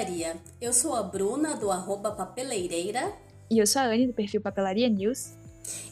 Papelaria. Eu sou a Bruna, do arroba Papeleireira. E eu sou a Anne, do perfil Papelaria News.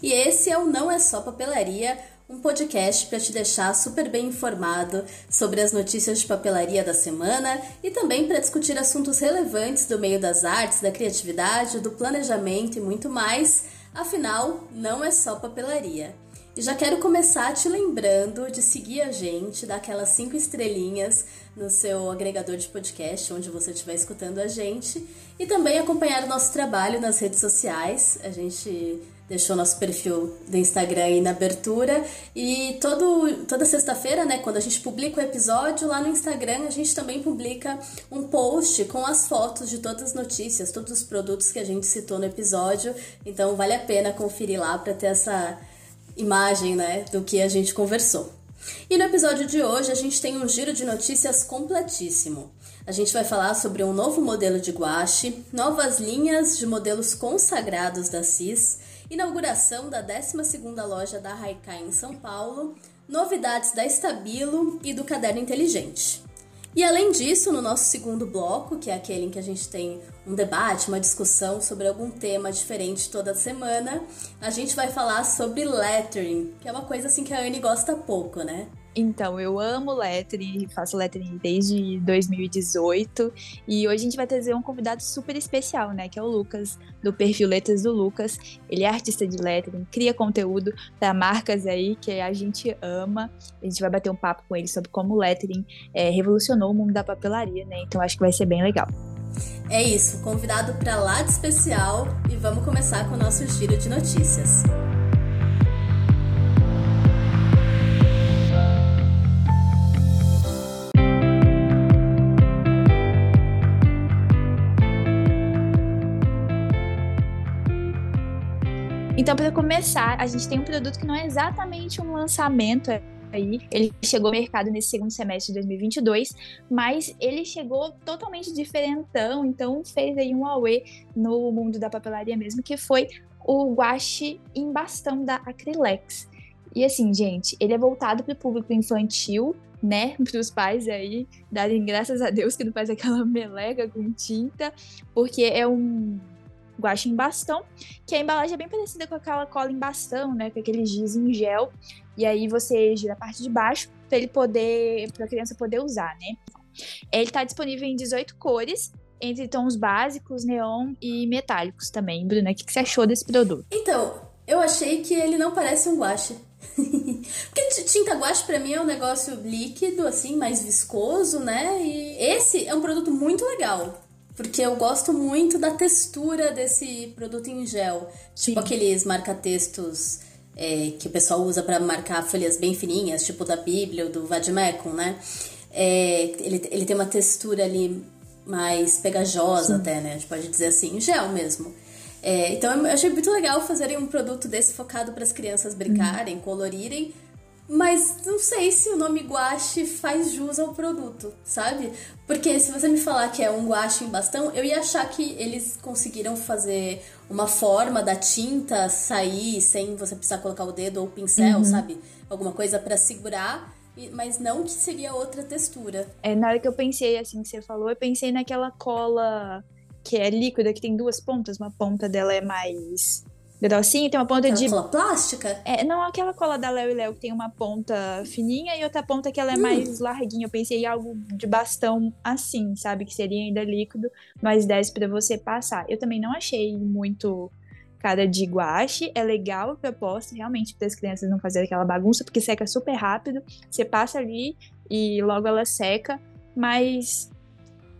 E esse é o Não É Só Papelaria, um podcast para te deixar super bem informado sobre as notícias de papelaria da semana e também para discutir assuntos relevantes do meio das artes, da criatividade, do planejamento e muito mais. Afinal, não é só papelaria. E já quero começar te lembrando de seguir a gente, dar aquelas cinco estrelinhas no seu agregador de podcast, onde você estiver escutando a gente, e também acompanhar o nosso trabalho nas redes sociais. A gente deixou nosso perfil do Instagram aí na abertura. E todo, toda sexta-feira, né, quando a gente publica o episódio, lá no Instagram a gente também publica um post com as fotos de todas as notícias, todos os produtos que a gente citou no episódio. Então vale a pena conferir lá para ter essa imagem, né, do que a gente conversou. E no episódio de hoje a gente tem um giro de notícias completíssimo. A gente vai falar sobre um novo modelo de guache, novas linhas de modelos consagrados da CIS, inauguração da 12ª loja da Haikai em São Paulo, novidades da Estabilo e do Caderno Inteligente. E além disso, no nosso segundo bloco, que é aquele em que a gente tem um debate, uma discussão sobre algum tema diferente toda semana, a gente vai falar sobre lettering, que é uma coisa assim que a Anne gosta pouco, né? Então, eu amo lettering, faço lettering desde 2018 e hoje a gente vai trazer um convidado super especial, né, que é o Lucas, do perfil Letras do Lucas. Ele é artista de lettering, cria conteúdo para marcas aí que a gente ama. A gente vai bater um papo com ele sobre como o lettering é, revolucionou o mundo da papelaria, né? Então acho que vai ser bem legal. É isso, convidado para lá de especial e vamos começar com o nosso giro de notícias. Então, para começar, a gente tem um produto que não é exatamente um lançamento aí. Ele chegou ao mercado nesse segundo semestre de 2022, mas ele chegou totalmente diferentão, então fez aí um auê no mundo da papelaria mesmo, que foi o guache em bastão da Acrylex. E assim, gente, ele é voltado para o público infantil, né, para os pais aí darem graças a Deus que não faz aquela melega com tinta, porque é um guache em bastão, que a embalagem é bem parecida com aquela cola em bastão, né, com aquele giz em gel, e aí você gira a parte de baixo para ele poder, para a criança poder usar, né. Ele está disponível em 18 cores, entre tons básicos, neon e metálicos também. Bruna, o que, que você achou desse produto? Então, eu achei que ele não parece um guache. Porque tinta guache para mim é um negócio líquido, assim, mais viscoso, né? E esse é um produto muito legal porque eu gosto muito da textura desse produto em gel. Sim. Tipo aqueles marca-textos é, que o pessoal usa para marcar folhas bem fininhas, tipo da Bíblia ou do Vademecum, né? É, ele, ele tem uma textura ali mais pegajosa Sim. até, né? A gente pode dizer assim, em gel mesmo. É, então eu achei muito legal fazerem um produto desse focado para as crianças brincarem, hum. colorirem, mas não sei se o nome guache faz jus ao produto, sabe? Porque se você me falar que é um guache em bastão, eu ia achar que eles conseguiram fazer uma forma da tinta sair sem você precisar colocar o dedo ou o pincel, uhum. sabe? Alguma coisa para segurar, mas não que seria outra textura. É, na hora que eu pensei assim que você falou, eu pensei naquela cola que é líquida, que tem duas pontas, uma ponta dela é mais grossinho, tem uma ponta aquela de. cola plástica? É, não aquela cola da Léo e Léo que tem uma ponta fininha e outra ponta que ela é hum. mais larguinha. Eu pensei em algo de bastão assim, sabe? Que seria ainda líquido, mas desce para você passar. Eu também não achei muito cara de guache. É legal a proposta, realmente, para as crianças não fazerem aquela bagunça, porque seca super rápido. Você passa ali e logo ela seca, mas.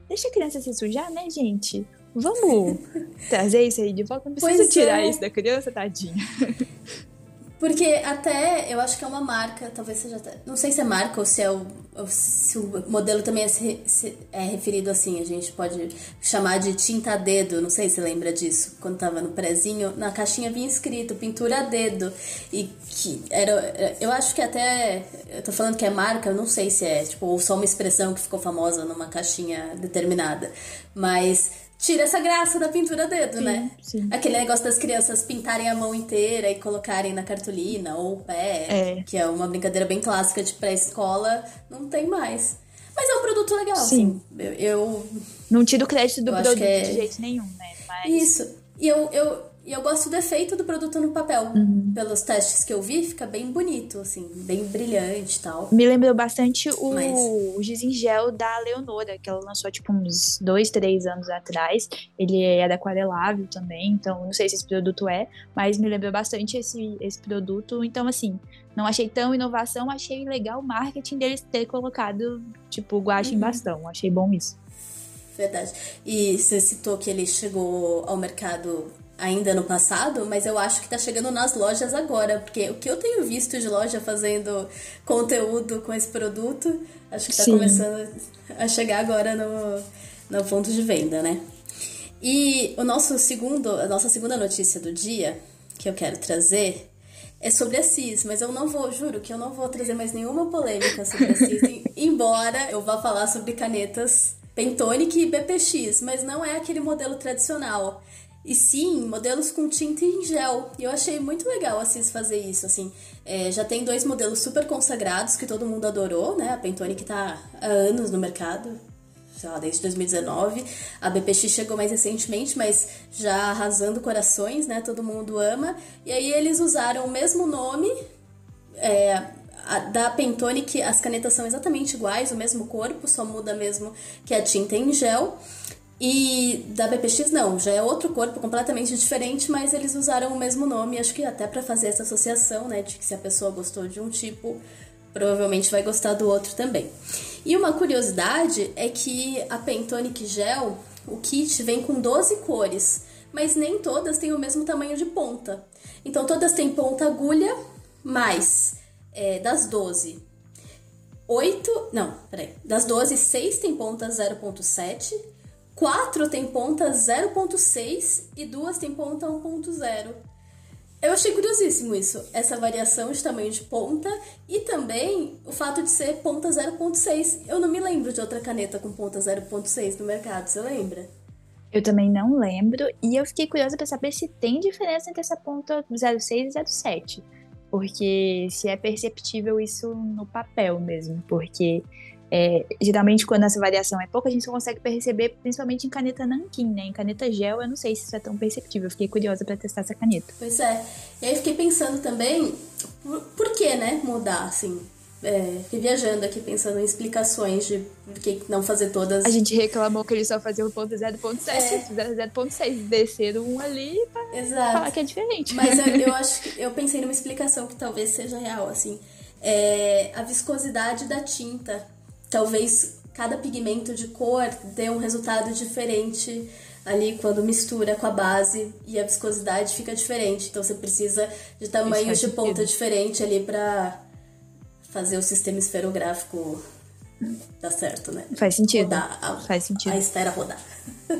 Deixa a criança se sujar, né, gente? Vamos trazer isso aí de volta? Não precisa pois tirar é. isso da criança, tadinha. Porque até eu acho que é uma marca, talvez seja até. Não sei se é marca ou se é o, se o modelo também é, se, é, referido assim. A gente pode chamar de tinta a dedo. Não sei se lembra disso. Quando tava no prezinho, na caixinha vinha escrito pintura a dedo. E que era. Eu acho que até. Eu tô falando que é marca, eu não sei se é, tipo, ou só uma expressão que ficou famosa numa caixinha determinada. Mas tira essa graça da pintura a dedo, sim, né? Sim. Aquele negócio das crianças pintarem a mão inteira e colocarem na cartolina ou o pé, é. que é uma brincadeira bem clássica de pré-escola, não tem mais. Mas é um produto legal, Sim. assim. Eu, eu não tiro crédito do produto é... de jeito nenhum, né? Mas... Isso. E eu, eu, e eu gosto do efeito do produto no papel. Uhum. Pelos testes que eu vi, fica bem bonito, assim, bem brilhante e tal. Me lembrou bastante o, Mas... o giz em gel da Leonora, que ela lançou, tipo, uns dois, três anos atrás. Ele é aquarelável também, então não sei se esse produto é, mas me lembrou bastante esse, esse produto. Então, assim, não achei tão inovação, achei legal o marketing deles ter colocado, tipo, guache uhum. em bastão. Achei bom isso. Verdade. E você citou que ele chegou ao mercado ainda no passado, mas eu acho que tá chegando nas lojas agora, porque o que eu tenho visto de loja fazendo conteúdo com esse produto, acho que tá Sim. começando a chegar agora no, no ponto de venda, né? E o nosso segundo, a nossa segunda notícia do dia que eu quero trazer é sobre a CIS, mas eu não vou, juro que eu não vou trazer mais nenhuma polêmica sobre a CIS, embora eu vá falar sobre canetas Pentonic e BPX, mas não é aquele modelo tradicional. E sim, modelos com tinta em gel. E eu achei muito legal a CIS fazer isso, assim. É, já tem dois modelos super consagrados que todo mundo adorou, né? A Pentone que tá há anos no mercado, sei lá, desde 2019. A BPX chegou mais recentemente, mas já arrasando corações, né? Todo mundo ama. E aí eles usaram o mesmo nome, é, a, da Pentone, que as canetas são exatamente iguais, o mesmo corpo, só muda mesmo que a tinta em gel. E da BPX não, já é outro corpo completamente diferente, mas eles usaram o mesmo nome, acho que até para fazer essa associação, né, de que se a pessoa gostou de um tipo, provavelmente vai gostar do outro também. E uma curiosidade é que a Pentonic Gel, o kit vem com 12 cores, mas nem todas têm o mesmo tamanho de ponta. Então todas têm ponta agulha, mas é, das 12, 8, não, peraí, das 12, 6 tem ponta 0.7 quatro tem ponta 0.6 e duas tem ponta 1.0. Eu achei curiosíssimo isso, essa variação de tamanho de ponta e também o fato de ser ponta 0.6. Eu não me lembro de outra caneta com ponta 0.6 no mercado, você lembra? Eu também não lembro e eu fiquei curiosa para saber se tem diferença entre essa ponta 06 e 07. Porque se é perceptível isso no papel mesmo, porque é, geralmente, quando essa variação é pouca, a gente consegue perceber, principalmente em caneta nanquim, né? Em caneta gel, eu não sei se isso é tão perceptível. Eu fiquei curiosa para testar essa caneta. Pois é. E aí, fiquei pensando também, por, por que, né, mudar, assim? É, fiquei viajando aqui pensando em explicações de por que não fazer todas. A gente reclamou que eles só faziam o ponto 0.7, é. fizeram 0.6, desceram um ali pra Exato. falar que é diferente. Mas eu, eu acho que eu pensei numa explicação que talvez seja real, assim. É, a viscosidade da tinta talvez cada pigmento de cor dê um resultado diferente ali quando mistura com a base e a viscosidade fica diferente. Então você precisa de tamanhos de ponta diferente ali para fazer o sistema esferográfico dar certo, né? Faz sentido. Rodar a, Faz sentido. A esfera rodar.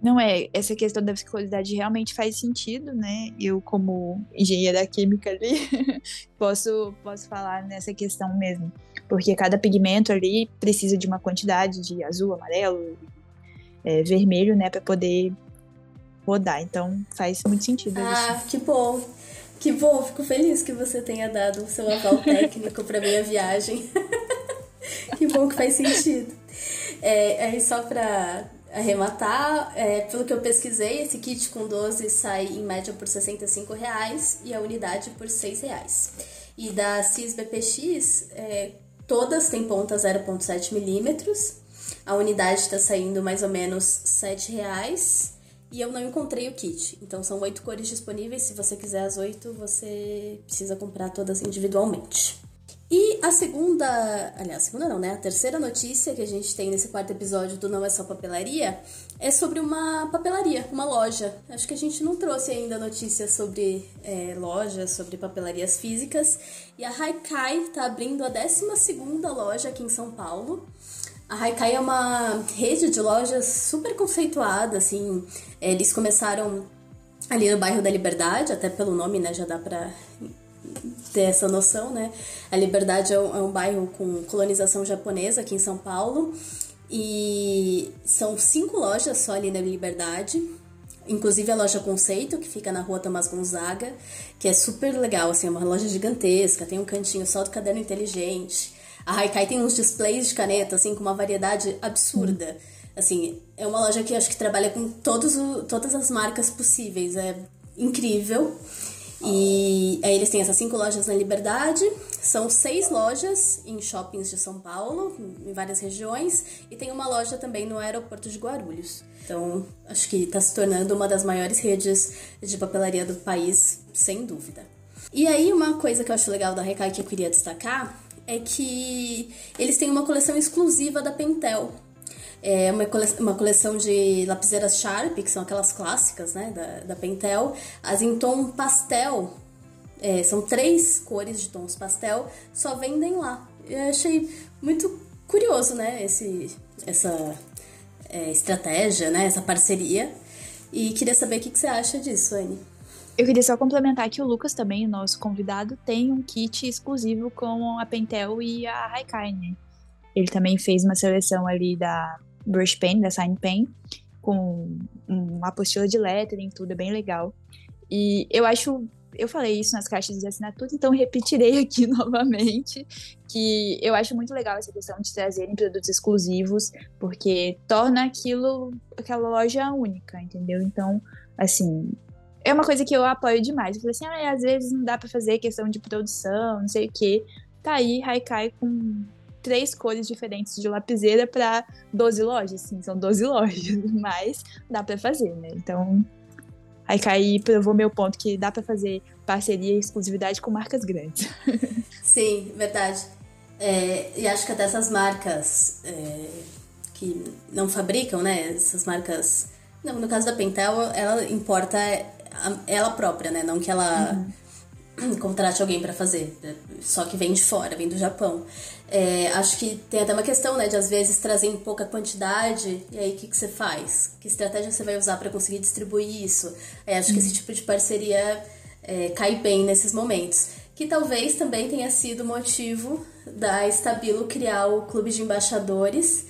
Não é, essa questão da viscosidade realmente faz sentido, né? Eu, como engenheira química ali, posso, posso falar nessa questão mesmo. Porque cada pigmento ali precisa de uma quantidade de azul, amarelo, é, vermelho, né? para poder rodar. Então faz muito sentido. Ah, isso. que bom. Que bom, fico feliz que você tenha dado o seu aval técnico para minha viagem. que bom que faz sentido. É, aí só para arrematar, é, pelo que eu pesquisei, esse kit com 12 sai em média por 65 reais e a unidade por 6 reais. E da CIS BPX, é, todas têm ponta 0.7 milímetros. A unidade está saindo mais ou menos 7 reais. E eu não encontrei o kit. Então são oito cores disponíveis. Se você quiser as oito, você precisa comprar todas individualmente. E a segunda, aliás, a segunda não, né? A terceira notícia que a gente tem nesse quarto episódio do Não É Só Papelaria é sobre uma papelaria, uma loja. Acho que a gente não trouxe ainda notícias sobre é, lojas, sobre papelarias físicas. E a Haikai está abrindo a 12 loja aqui em São Paulo. A Haikai é uma rede de lojas super conceituada, assim. Eles começaram ali no bairro da Liberdade, até pelo nome, né? Já dá pra ter essa noção, né? A Liberdade é um, é um bairro com colonização japonesa aqui em São Paulo e são cinco lojas só ali na Liberdade. Inclusive a loja Conceito, que fica na rua Tomás Gonzaga, que é super legal, assim, é uma loja gigantesca, tem um cantinho só do caderno inteligente. A Haikai tem uns displays de caneta, assim, com uma variedade absurda. Assim, é uma loja que acho que trabalha com todos o, todas as marcas possíveis. É incrível. E aí eles têm essas cinco lojas na Liberdade, são seis lojas em shoppings de São Paulo, em várias regiões, e tem uma loja também no aeroporto de Guarulhos. Então, acho que está se tornando uma das maiores redes de papelaria do país, sem dúvida. E aí, uma coisa que eu acho legal da Recai que eu queria destacar é que eles têm uma coleção exclusiva da Pentel. É uma, coleção, uma coleção de lapiseiras Sharp, que são aquelas clássicas né, da, da Pentel, as em tom pastel. É, são três cores de tons pastel, só vendem lá. Eu achei muito curioso, né, esse, essa é, estratégia, né, essa parceria. E queria saber o que, que você acha disso, Anne. Eu queria só complementar que o Lucas também, o nosso convidado, tem um kit exclusivo com a Pentel e a né? Ele também fez uma seleção ali da brush pen, da sign pen, com uma apostila de lettering, tudo é bem legal. E eu acho, eu falei isso nas caixas de assinatura, então repetirei aqui novamente, que eu acho muito legal essa questão de trazerem produtos exclusivos, porque torna aquilo, aquela loja única, entendeu? Então, assim, é uma coisa que eu apoio demais. Eu falei assim, ah, às vezes não dá para fazer questão de produção, não sei o quê. Tá aí Haikai com três cores diferentes de lapiseira para 12 lojas. Sim, são 12 lojas, mas dá para fazer, né? Então, Haikai provou meu ponto que dá para fazer parceria e exclusividade com marcas grandes. Sim, verdade. É, e acho que até essas marcas é, que não fabricam, né? Essas marcas. No, no caso da Pentel, ela importa ela própria, né? Não que ela uhum. contrate alguém para fazer, né? só que vem de fora, vem do Japão. É, acho que tem até uma questão, né, de às vezes trazer em pouca quantidade, e aí o que, que você faz? Que estratégia você vai usar para conseguir distribuir isso? É, acho uhum. que esse tipo de parceria é, cai bem nesses momentos. Que talvez também tenha sido motivo da Estabilo criar o Clube de Embaixadores,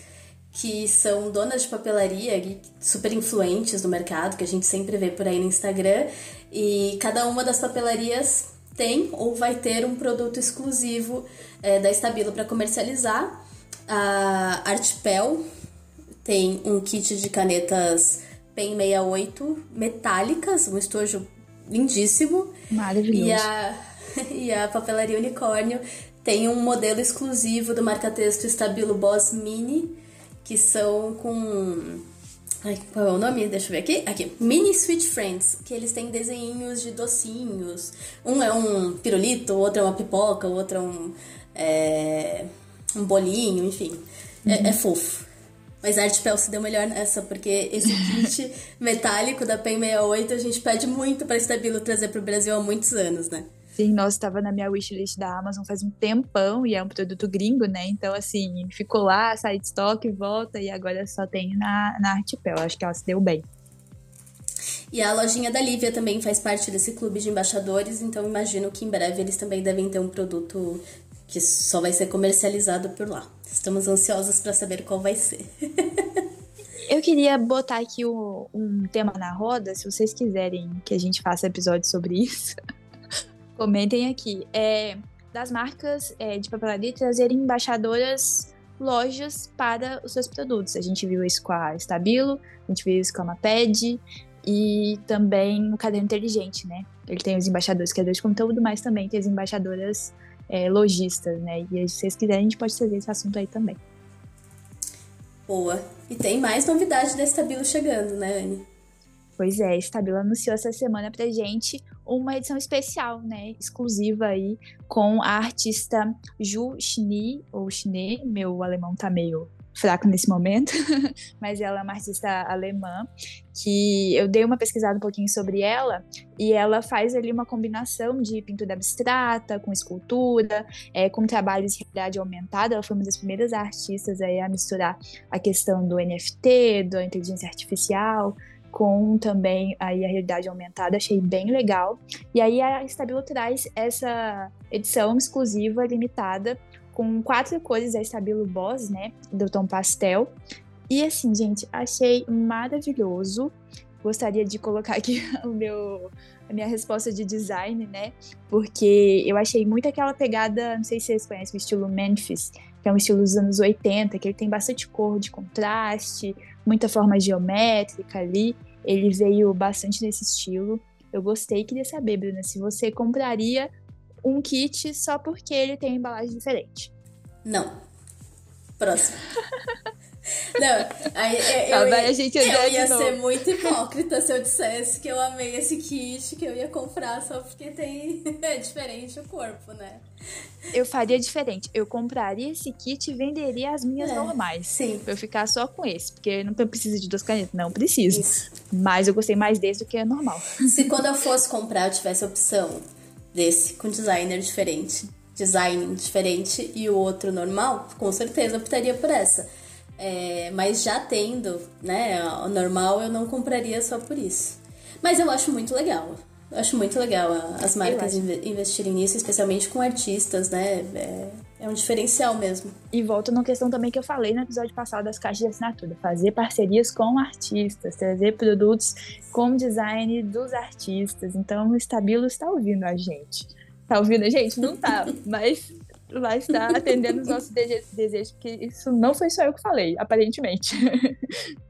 que são donas de papelaria super influentes no mercado, que a gente sempre vê por aí no Instagram, e cada uma das papelarias tem ou vai ter um produto exclusivo é, da Estabilo para comercializar. A Artpel tem um kit de canetas PEN 68 metálicas, um estojo lindíssimo. Maravilhoso. E a, e a papelaria Unicórnio tem um modelo exclusivo do marca-texto Estabilo Boss Mini, que são com. Ai, qual é o nome? Deixa eu ver aqui. Aqui. Mini Sweet Friends, que eles têm desenhinhos de docinhos. Um é um pirulito, o outro é uma pipoca, o outro é um. É, um bolinho, enfim. Uhum. É, é, fofo. Mas a Artpel se deu melhor nessa, porque esse kit metálico da PEN 68 a gente pede muito para Stabilo trazer para o Brasil há muitos anos, né? Sim, nossa, estava na minha wishlist da Amazon faz um tempão e é um produto gringo, né? Então, assim, ficou lá, sai de estoque, volta e agora só tem na, na Artipel. Acho que ela se deu bem. E a lojinha da Lívia também faz parte desse clube de embaixadores, então imagino que em breve eles também devem ter um produto que só vai ser comercializado por lá. Estamos ansiosos para saber qual vai ser. Eu queria botar aqui um, um tema na roda, se vocês quiserem que a gente faça episódio sobre isso. Comentem aqui. É, das marcas é, de papelaria trazerem embaixadoras lojas para os seus produtos. A gente viu isso com a Stabilo, a gente viu isso com a Maped e também o Caderno Inteligente, né? Ele tem os embaixadores criadores de conteúdo, mas também tem as embaixadoras é, lojistas, né? E se vocês quiserem, a gente pode trazer esse assunto aí também. Boa. E tem mais novidade da Stabilo chegando, né, Anne? Pois é, a Stabilo anunciou essa semana pra gente uma edição especial, né, exclusiva aí com a artista Ju Chini ou Chine, meu alemão tá meio fraco nesse momento, mas ela é uma artista alemã que eu dei uma pesquisada um pouquinho sobre ela e ela faz ali uma combinação de pintura abstrata com escultura, é, com trabalhos de realidade aumentada. Ela foi uma das primeiras artistas aí a misturar a questão do NFT, da inteligência artificial, com também aí a realidade aumentada, achei bem legal. E aí a Stabilo traz essa edição exclusiva limitada com quatro cores da Stabilo Boss, né, do tom pastel. E assim, gente, achei maravilhoso. gostaria de colocar aqui o meu, a minha resposta de design, né? Porque eu achei muito aquela pegada, não sei se vocês conhecem o estilo Memphis, que é um estilo dos anos 80, que ele tem bastante cor de contraste, muita forma geométrica ali. Ele veio bastante nesse estilo. Eu gostei, queria saber, Bruna, se você compraria um kit só porque ele tem embalagem diferente. Não. Próximo. Não, aí, eu, eu, ia, a gente eu ia ser muito hipócrita se eu dissesse que eu amei esse kit, que eu ia comprar só porque tem é diferente o corpo, né? Eu faria diferente. Eu compraria esse kit e venderia as minhas é, normais. Sim. Pra eu ficar só com esse. Porque não precisa de duas canetas. Não preciso. Isso. Mas eu gostei mais desse do que a normal. Se quando eu fosse comprar eu tivesse a opção desse com designer diferente, design diferente e o outro normal, com certeza eu optaria por essa. É, mas já tendo, né, o normal, eu não compraria só por isso. Mas eu acho muito legal. Eu acho muito legal as marcas investirem nisso, especialmente com artistas, né? É, é, um diferencial mesmo. E volta na questão também que eu falei no episódio passado das caixas de assinatura: fazer parcerias com artistas, trazer produtos com design dos artistas. Então o Estabilo está ouvindo a gente. Tá ouvindo a gente? Não tá, mas lá está atendendo os nossos desejos, porque isso não foi só eu que falei, aparentemente.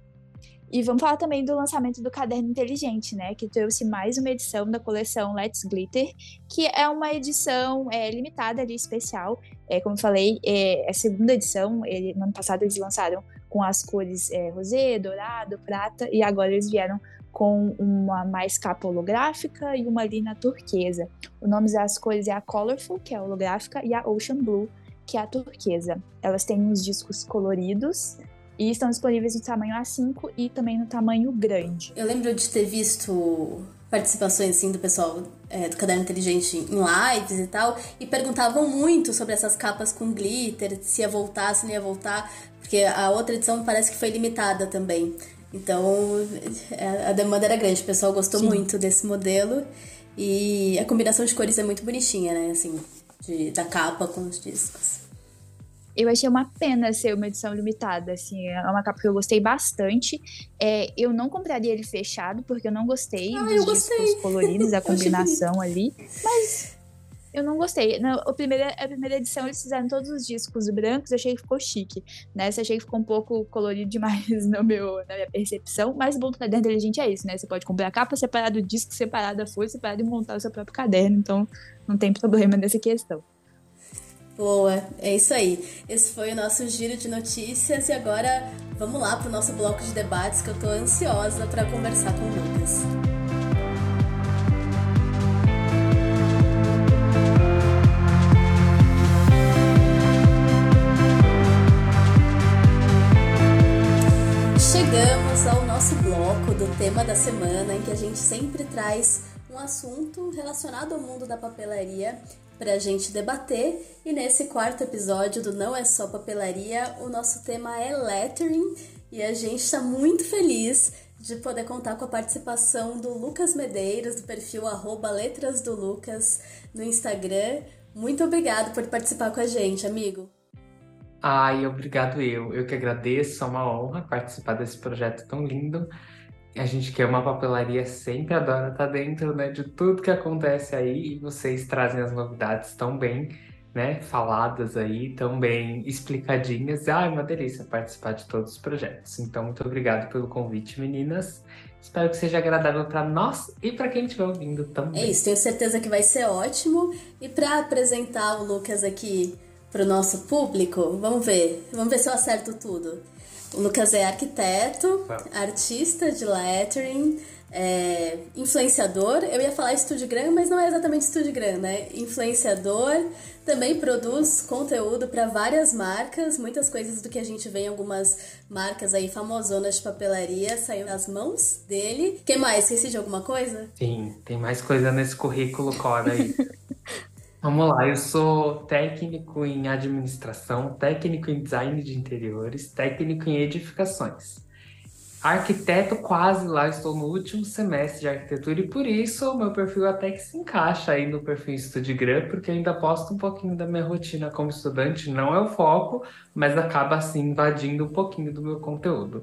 E vamos falar também do lançamento do Caderno Inteligente, né? Que trouxe mais uma edição da coleção Let's Glitter, que é uma edição é, limitada ali, especial. É, como eu falei, é, é a segunda edição. Ele, no ano passado eles lançaram com as cores é, rosé, dourado, prata, e agora eles vieram com uma mais capa holográfica e uma linha turquesa. O nome das cores é a Colorful, que é a holográfica, e a Ocean Blue, que é a turquesa. Elas têm uns discos coloridos e estão disponíveis no tamanho A5 e também no tamanho grande. Eu lembro de ter visto participações assim do pessoal é, do Caderno Inteligente em lives e tal, e perguntavam muito sobre essas capas com glitter, se ia voltar, se não ia voltar, porque a outra edição parece que foi limitada também. Então é, a demanda era grande, o pessoal gostou Sim. muito desse modelo e a combinação de cores é muito bonitinha, né? Assim, de, da capa com os discos. Eu achei uma pena ser uma edição limitada, assim, é uma capa que eu gostei bastante. É, eu não compraria ele fechado, porque eu não gostei ah, dos discos gostei. coloridos, a combinação ali. Mas eu não gostei. Na a primeira, a primeira edição eles fizeram todos os discos brancos, eu achei que ficou chique. Nessa achei que ficou um pouco colorido demais no meu, na minha percepção, mas o bom do caderno inteligente é isso, né? Você pode comprar a capa separada, o disco separado, a folha separada e montar o seu próprio caderno, então não tem problema nessa questão. Boa, é isso aí. Esse foi o nosso giro de notícias e agora vamos lá para o nosso bloco de debates que eu estou ansiosa para conversar com o Lucas. Nosso bloco do tema da semana, em que a gente sempre traz um assunto relacionado ao mundo da papelaria para a gente debater. E nesse quarto episódio do Não é Só Papelaria, o nosso tema é lettering e a gente está muito feliz de poder contar com a participação do Lucas Medeiros, do perfil arroba Letras do Lucas no Instagram. Muito obrigado por participar com a gente, amigo. Ai, obrigado eu. Eu que agradeço, é uma honra participar desse projeto tão lindo. A gente quer uma papelaria sempre adora estar dentro, né, de tudo que acontece aí e vocês trazem as novidades tão bem, né, faladas aí, tão bem explicadinhas. Ai, uma delícia participar de todos os projetos. Então, muito obrigado pelo convite, meninas. Espero que seja agradável para nós e para quem estiver ouvindo também. É isso, tenho certeza que vai ser ótimo. E para apresentar o Lucas aqui para o nosso público, vamos ver. Vamos ver se eu acerto tudo. O Lucas é arquiteto, artista de lettering, é, influenciador. Eu ia falar Studiogram, mas não é exatamente Studiogram, né? Influenciador, também produz conteúdo para várias marcas, muitas coisas do que a gente vê em algumas marcas aí famosonas de papelaria saiu das mãos dele. que mais? Esqueci de alguma coisa? Sim, tem mais coisa nesse currículo Cora aí. Vamos lá, eu sou técnico em administração, técnico em design de interiores, técnico em edificações. Arquiteto quase lá, estou no último semestre de arquitetura e por isso o meu perfil até que se encaixa aí no perfil Studigram, porque eu ainda posto um pouquinho da minha rotina como estudante, não é o foco, mas acaba assim invadindo um pouquinho do meu conteúdo.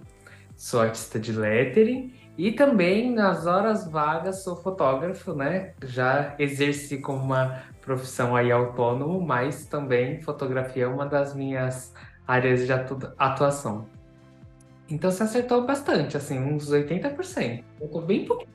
sou artista de lettering e também nas horas vagas sou fotógrafo, né? Já exerci como uma profissão aí autônomo, mas também fotografia é uma das minhas áreas de atuação. Então você acertou bastante, assim, uns 80%. Eu tô bem pouquinho.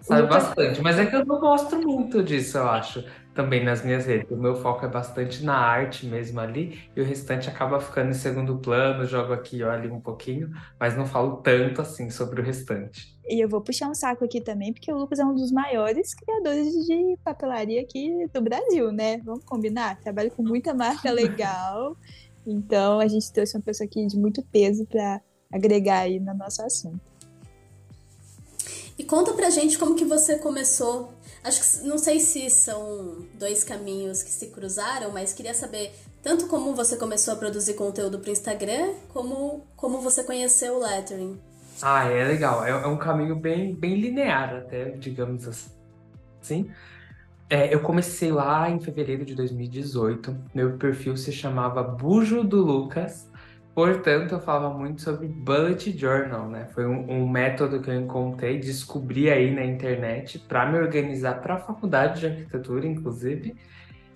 Sabe bastante, mas é que eu não gosto muito disso, eu acho, também nas minhas redes. O meu foco é bastante na arte mesmo ali, e o restante acaba ficando em segundo plano, jogo aqui, olha um pouquinho, mas não falo tanto assim sobre o restante. E eu vou puxar um saco aqui também, porque o Lucas é um dos maiores criadores de papelaria aqui do Brasil, né? Vamos combinar? Trabalha com muita marca legal, então a gente trouxe uma pessoa aqui de muito peso para agregar aí no nosso assunto. E conta pra gente como que você começou. Acho que não sei se são dois caminhos que se cruzaram, mas queria saber tanto como você começou a produzir conteúdo para o Instagram, como como você conheceu o lettering. Ah, é legal. É, é um caminho bem, bem linear até, digamos assim. É, eu comecei lá em fevereiro de 2018. Meu perfil se chamava Bujo do Lucas. Portanto, eu falava muito sobre bullet journal, né? Foi um, um método que eu encontrei, descobri aí na internet para me organizar para a faculdade de arquitetura, inclusive.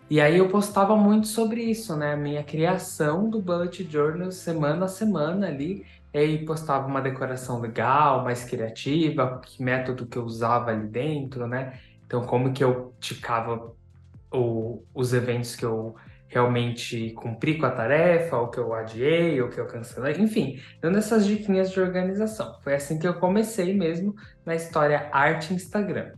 E aí eu postava muito sobre isso, né? A minha criação do bullet journal semana a semana ali. E aí postava uma decoração legal, mais criativa, que método que eu usava ali dentro, né? Então, como que eu ticava o, os eventos que eu realmente cumpri com a tarefa, ou que eu adiei, ou que eu cancelei, enfim, dando essas diquinhas de organização. Foi assim que eu comecei mesmo na história arte Instagram.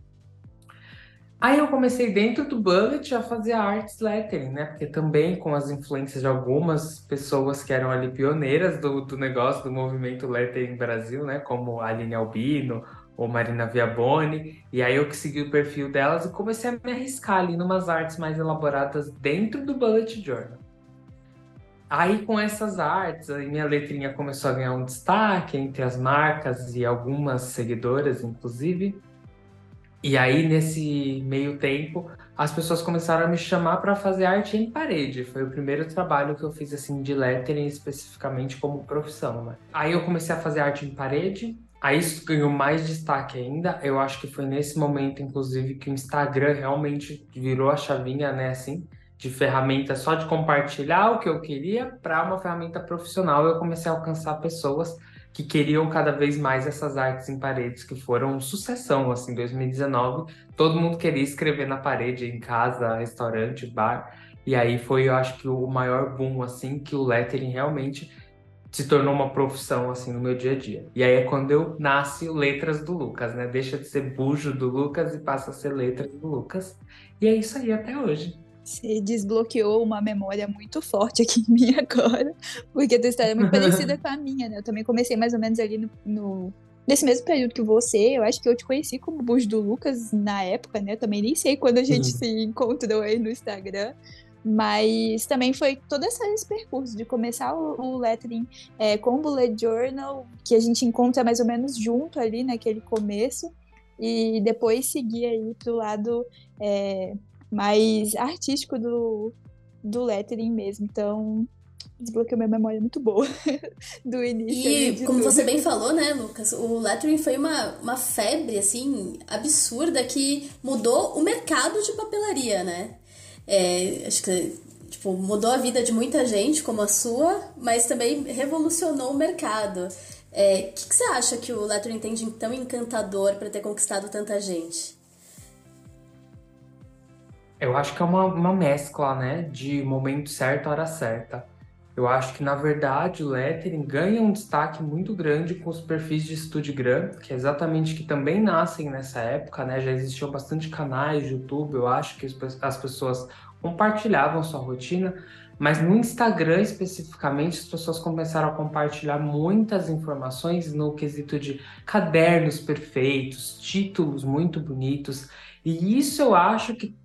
Aí eu comecei dentro do Bullet a fazer arts lettering, né? Porque também com as influências de algumas pessoas que eram ali pioneiras do, do negócio, do movimento lettering Brasil, né? Como a Aline Albino, ou Marina Viaboni, e aí eu que segui o perfil delas e comecei a me arriscar ali numas artes mais elaboradas dentro do Bullet Journal. Aí com essas artes, minha letrinha começou a ganhar um destaque entre as marcas e algumas seguidoras, inclusive. E aí nesse meio tempo, as pessoas começaram a me chamar para fazer arte em parede. Foi o primeiro trabalho que eu fiz assim de lettering especificamente como profissão, né? Aí eu comecei a fazer arte em parede, Aí isso ganhou mais destaque ainda. Eu acho que foi nesse momento, inclusive, que o Instagram realmente virou a chavinha, né, assim, de ferramenta só de compartilhar o que eu queria para uma ferramenta profissional. Eu comecei a alcançar pessoas que queriam cada vez mais essas artes em paredes, que foram sucessão, assim, 2019. Todo mundo queria escrever na parede, em casa, restaurante, bar. E aí foi, eu acho que o maior boom, assim, que o lettering realmente se tornou uma profissão assim no meu dia a dia. E aí é quando eu nasce Letras do Lucas, né? Deixa de ser bujo do Lucas e passa a ser Letras do Lucas. E é isso aí até hoje. Você desbloqueou uma memória muito forte aqui em mim agora, porque a tua história é muito parecida com a minha, né? Eu também comecei mais ou menos ali no, no nesse mesmo período que você, eu acho que eu te conheci como bujo do Lucas na época, né? Eu também nem sei quando a gente se encontrou aí no Instagram. Mas também foi todo esse percurso de começar o, o lettering é, com o bullet journal, que a gente encontra mais ou menos junto ali naquele começo, e depois seguir aí pro lado é, mais artístico do, do lettering mesmo. Então, desbloqueou minha memória muito boa do início. E como tudo. você bem falou, né, Lucas, o lettering foi uma, uma febre, assim, absurda que mudou o mercado de papelaria, né? É, acho que tipo, mudou a vida de muita gente, como a sua, mas também revolucionou o mercado. O é, que, que, você acha que o lettering tem de tão encantador para ter conquistado tanta gente? Eu acho que é uma, uma mescla, né? De momento certo, hora certa. Eu acho que, na verdade, o lettering ganha um destaque muito grande com os perfis de Studigram, que é exatamente que também nascem nessa época, né? Já existiam bastante canais de YouTube, eu acho que as pessoas compartilhavam sua rotina, mas no Instagram especificamente as pessoas começaram a compartilhar muitas informações no quesito de cadernos perfeitos, títulos muito bonitos, e isso eu acho que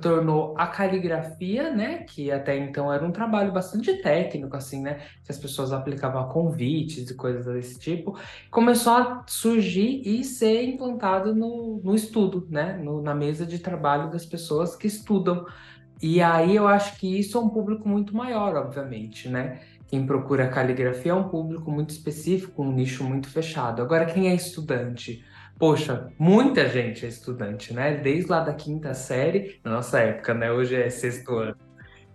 tornou a caligrafia, né, que até então era um trabalho bastante técnico, assim, né, que as pessoas aplicavam convites e coisas desse tipo, começou a surgir e ser implantado no, no estudo, né, no, na mesa de trabalho das pessoas que estudam. E aí eu acho que isso é um público muito maior, obviamente, né, quem procura caligrafia é um público muito específico, um nicho muito fechado. Agora, quem é estudante? Poxa, muita gente é estudante, né? Desde lá da quinta série, na nossa época, né? Hoje é sexto ano.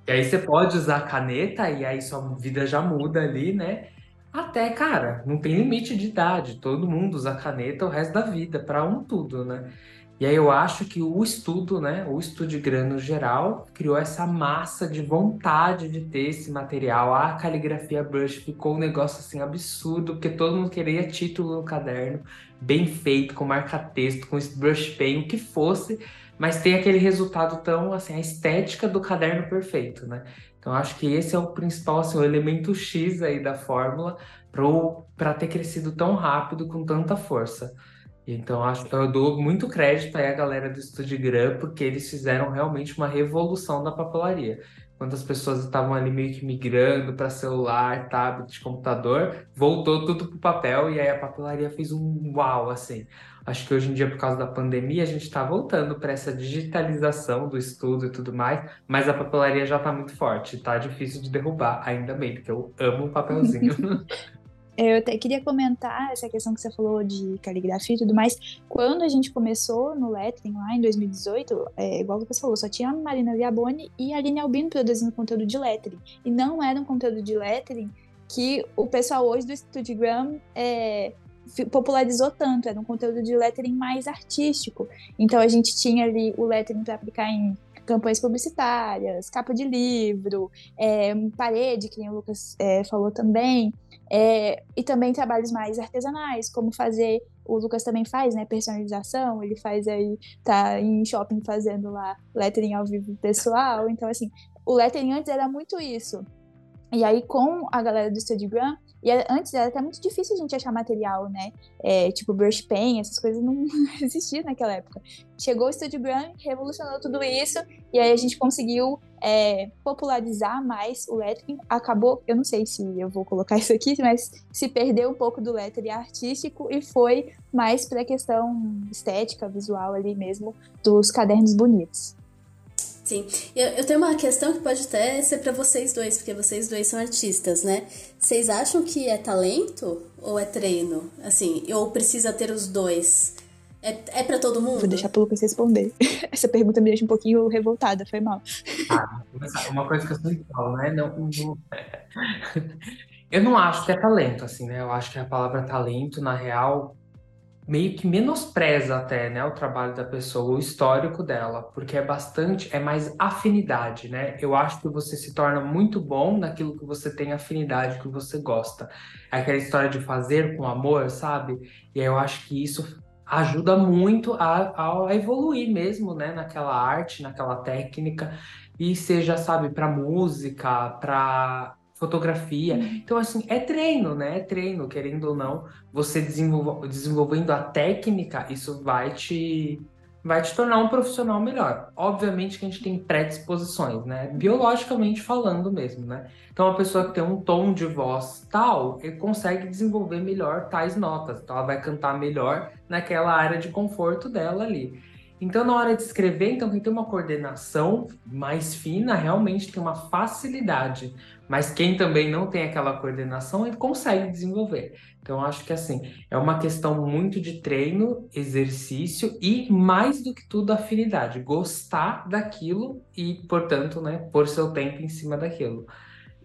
E aí você pode usar caneta e aí sua vida já muda ali, né? Até, cara, não tem limite de idade. Todo mundo usa caneta o resto da vida, para um tudo, né? E aí eu acho que o estudo, né, o Estudigram no geral, criou essa massa de vontade de ter esse material. A caligrafia brush ficou um negócio assim absurdo, porque todo mundo queria título no caderno, bem feito, com marca-texto, com brush pen, o que fosse, mas tem aquele resultado tão, assim, a estética do caderno perfeito, né? Então acho que esse é o principal, assim, o elemento X aí da fórmula para ter crescido tão rápido com tanta força. Então, acho que eu dou muito crédito aí à galera do Studigram, porque eles fizeram realmente uma revolução da papelaria. Quando as pessoas estavam ali meio que migrando para celular, tablet, computador, voltou tudo para o papel e aí a papelaria fez um uau, assim. Acho que hoje em dia, por causa da pandemia, a gente está voltando para essa digitalização do estudo e tudo mais, mas a papelaria já está muito forte, está difícil de derrubar, ainda bem, porque eu amo o papelzinho. Eu até queria comentar essa questão que você falou de caligrafia e tudo mais. Quando a gente começou no Lettering lá em 2018, é, igual você falou, só tinha a Marina Viaboni e a Aline Albino produzindo conteúdo de Lettering. E não era um conteúdo de Lettering que o pessoal hoje do Studigram é, popularizou tanto, era um conteúdo de lettering mais artístico. Então a gente tinha ali o lettering para aplicar em campanhas publicitárias, capa de livro, é, parede, que o Lucas é, falou também, é, e também trabalhos mais artesanais, como fazer, o Lucas também faz, né, personalização, ele faz aí, tá em shopping fazendo lá lettering ao vivo pessoal, então assim, o lettering antes era muito isso, e aí, com a galera do Studigram, e antes era até muito difícil a gente achar material, né? É, tipo, brush pen, essas coisas não existiam naquela época. Chegou o Studigram, revolucionou tudo isso, e aí a gente conseguiu é, popularizar mais o lettering. Acabou, eu não sei se eu vou colocar isso aqui, mas se perdeu um pouco do lettering artístico e foi mais para a questão estética, visual ali mesmo, dos cadernos bonitos. Sim, eu, eu tenho uma questão que pode até ser para vocês dois, porque vocês dois são artistas, né? Vocês acham que é talento ou é treino? Assim, ou precisa ter os dois? É, é para todo mundo? Vou deixar pro Lucas responder. Essa pergunta me deixa um pouquinho revoltada, foi mal. Ah, uma coisa que eu sempre falo, né? Não, não, eu não acho que é talento, assim, né? Eu acho que a palavra talento, na real, meio que menospreza até, né, o trabalho da pessoa, o histórico dela, porque é bastante, é mais afinidade, né? Eu acho que você se torna muito bom naquilo que você tem afinidade, que você gosta. É aquela história de fazer com amor, sabe? E eu acho que isso ajuda muito a, a evoluir mesmo, né, naquela arte, naquela técnica, e seja, sabe, para música, para fotografia. Então, assim, é treino, né? É treino, querendo ou não, você desenvolve, desenvolvendo a técnica, isso vai te vai te tornar um profissional melhor. Obviamente que a gente tem predisposições, né? Biologicamente falando mesmo, né? Então, uma pessoa que tem um tom de voz tal, ele consegue desenvolver melhor tais notas. Então, ela vai cantar melhor naquela área de conforto dela ali. Então, na hora de escrever, então, quem tem uma coordenação mais fina realmente tem uma facilidade. Mas quem também não tem aquela coordenação, ele consegue desenvolver. Então, acho que assim, é uma questão muito de treino, exercício e, mais do que tudo, afinidade. Gostar daquilo e, portanto, né, pôr seu tempo em cima daquilo.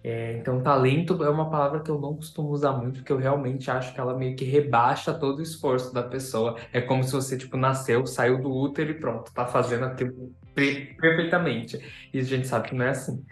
É, então, talento é uma palavra que eu não costumo usar muito, porque eu realmente acho que ela meio que rebaixa todo o esforço da pessoa. É como se você, tipo, nasceu, saiu do útero e pronto, tá fazendo aquilo perfeitamente. E a gente sabe que não é assim.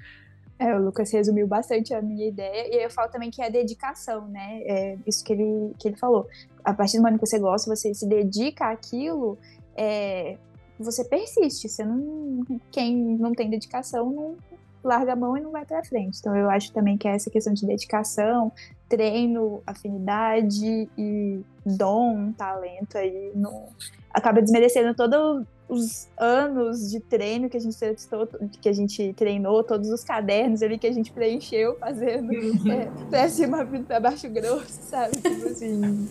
É, o Lucas resumiu bastante a minha ideia, e eu falo também que é dedicação, né? É isso que ele, que ele falou. A partir do momento que você gosta, você se dedica àquilo, é, você persiste. Você não, quem não tem dedicação não, larga a mão e não vai para frente. Então eu acho também que é essa questão de dedicação, treino, afinidade e dom, talento aí no, acaba desmerecendo todo os anos de treino que a gente testou, que a gente treinou, todos os cadernos ali que a gente preencheu fazendo é, pra cima pra baixo grosso, sabe? Tipo assim,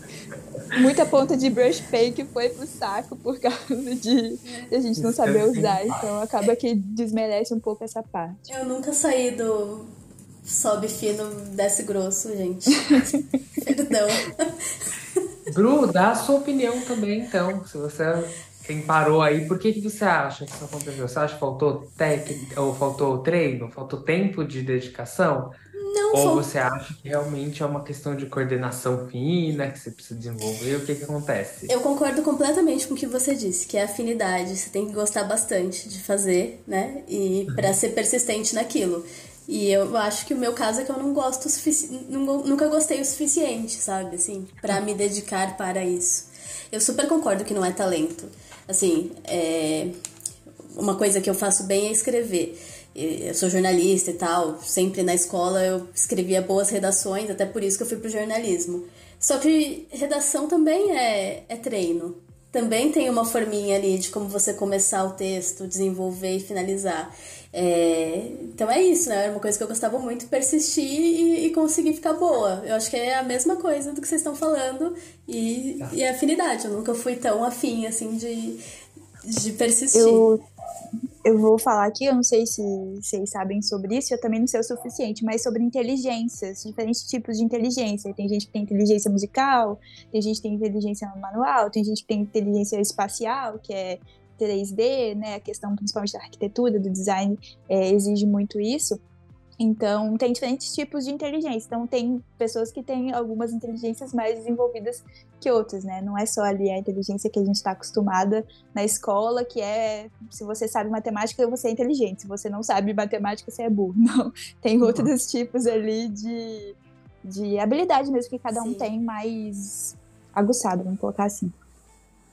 muita ponta de brush pen que foi pro saco por causa de, de a gente não saber usar. Então acaba que desmerece um pouco essa parte. Eu nunca saí do sobe fino, desce grosso, gente. Perdão. Bru, dá a sua opinião também, então. Se você quem parou aí, por que, que você acha que isso aconteceu? Você acha que faltou técnica, ou faltou treino, faltou tempo de dedicação? Não, Ou você acha que realmente é uma questão de coordenação fina que você precisa desenvolver? O que que acontece? eu concordo completamente com o que você disse, que é afinidade. Você tem que gostar bastante de fazer, né? E pra ser persistente naquilo. E eu acho que o meu caso é que eu não gosto o sufici... nun- nunca gostei o suficiente, sabe? Assim, pra me dedicar para isso. Eu super concordo que não é talento. Assim, é... uma coisa que eu faço bem é escrever. Eu sou jornalista e tal, sempre na escola eu escrevia boas redações, até por isso que eu fui pro jornalismo. Só que redação também é, é treino. Também tem uma forminha ali de como você começar o texto, desenvolver e finalizar. É, então é isso, né? Era uma coisa que eu gostava muito, persistir e, e conseguir ficar boa. Eu acho que é a mesma coisa do que vocês estão falando e, e a afinidade. Eu nunca fui tão afim, assim, de, de persistir. Eu, eu vou falar aqui, eu não sei se vocês sabem sobre isso, eu também não sei o suficiente, mas sobre inteligências, diferentes tipos de inteligência. Tem gente que tem inteligência musical, tem gente que tem inteligência manual, tem gente que tem inteligência espacial, que é 3D, né? A questão principalmente da arquitetura, do design, é, exige muito isso. Então, tem diferentes tipos de inteligência. Então, tem pessoas que têm algumas inteligências mais desenvolvidas que outras, né? Não é só ali a inteligência que a gente está acostumada na escola, que é se você sabe matemática, você é inteligente. Se você não sabe matemática, você é burro. Não. Tem Uhum. outros tipos ali de, de habilidade mesmo que cada um Sim. tem mais aguçado, vamos colocar assim.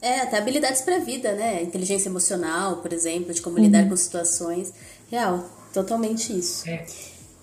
É, até habilidades pra vida, né? Inteligência emocional, por exemplo, de como lidar com situações. Real, totalmente isso. É,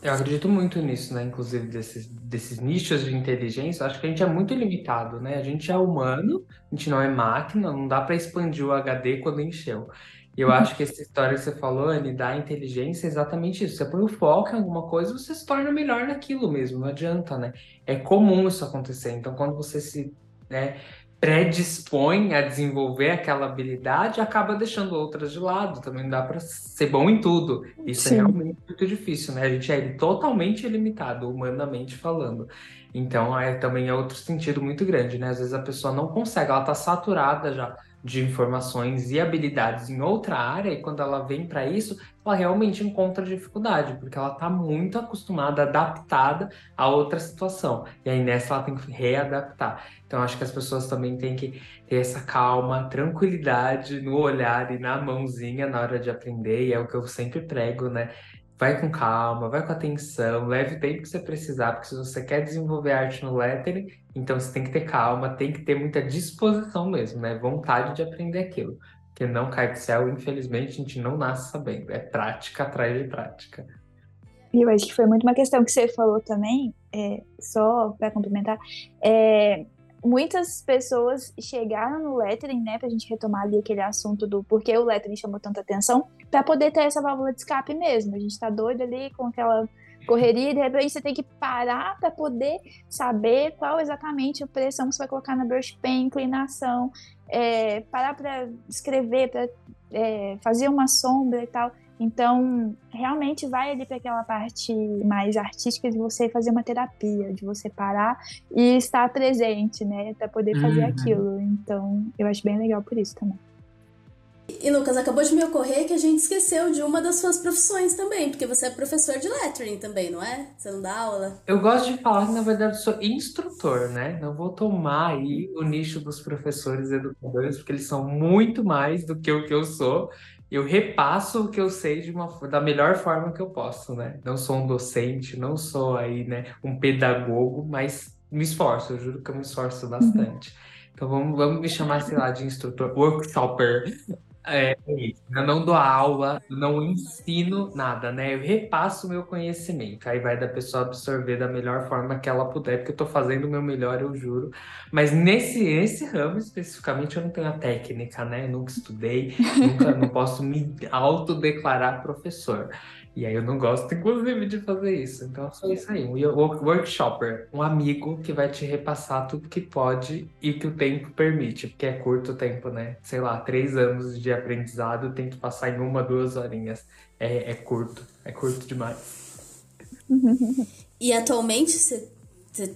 eu acredito muito nisso, né? Inclusive desses, desses nichos de inteligência. Eu acho que a gente é muito limitado, né? A gente é humano, a gente não é máquina, não dá para expandir o HD quando encheu. E eu acho que essa história que você falou, Anne, da inteligência é exatamente isso. Você põe o foco em alguma coisa, você se torna melhor naquilo mesmo, não adianta, né? É comum isso acontecer. Então, quando você se, né, predispõe a desenvolver aquela habilidade, acaba deixando outras de lado. Também não dá para ser bom em tudo. Isso é Sim. realmente muito difícil, né? A gente é totalmente limitado, humanamente falando. Então, é também é outro sentido muito grande, né? Às vezes a pessoa não consegue, ela tá saturada já de informações e habilidades em outra área, e quando ela vem para isso, ela realmente encontra dificuldade, porque ela tá muito acostumada, adaptada a outra situação. E aí nessa ela tem que readaptar. Então, acho que as pessoas também têm que ter essa calma, tranquilidade no olhar e na mãozinha na hora de aprender, e é o que eu sempre prego, né? Vai com calma, vai com atenção, leve o tempo que você precisar, porque se você quer desenvolver arte no lettering, então você tem que ter calma, tem que ter muita disposição mesmo, né? Vontade de aprender aquilo. Porque não cai do céu, infelizmente, a gente não nasce sabendo. É prática atrás de prática. E eu acho que foi muito uma questão que você falou também, é, só para complementar, é, muitas pessoas chegaram no lettering, né, pra gente retomar ali aquele assunto do porquê o lettering chamou tanta atenção, para poder ter essa válvula de escape mesmo. A gente tá doido ali com aquela correria, e de repente você tem que parar para poder saber qual exatamente a pressão que você vai colocar na brush pen, inclinação, é, parar para escrever, para é, fazer uma sombra e tal. Então, realmente vai ali para aquela parte mais artística de você fazer uma terapia, de você parar e estar presente, né, para poder fazer Uhum. aquilo. Então, eu acho bem legal por isso também. E Lucas, acabou de me ocorrer que a gente esqueceu de uma das suas profissões também, porque você é professor de lettering também, não é? Você não dá aula? Eu gosto de falar que, na verdade, eu sou instrutor, né? Não vou tomar aí o nicho dos professores educadores, porque eles são muito mais do que o que eu sou. Eu repasso o que eu sei de uma, da melhor forma que eu posso, né? Não sou um docente, não sou aí, né, um pedagogo, mas me esforço, eu juro que eu me esforço bastante. Então vamos, vamos me chamar, sei lá, de instrutor, workshopper. É, é isso. Eu não dou aula, não ensino nada, né? Eu repasso o meu conhecimento. Aí vai da pessoa absorver da melhor forma que ela puder, porque eu tô fazendo o meu melhor, eu juro. Mas nesse, nesse ramo especificamente eu não tenho a técnica, né? Eu nunca estudei, nunca não posso me autodeclarar professor. E aí eu não gosto, inclusive, de fazer isso. Então foi isso aí, um wo- workshopper, um amigo que vai te repassar tudo que pode e que o tempo permite, porque é curto o tempo, né? Sei lá, três anos de aprendizado, tem que passar em uma, duas horinhas. É, é curto, é curto demais. e atualmente você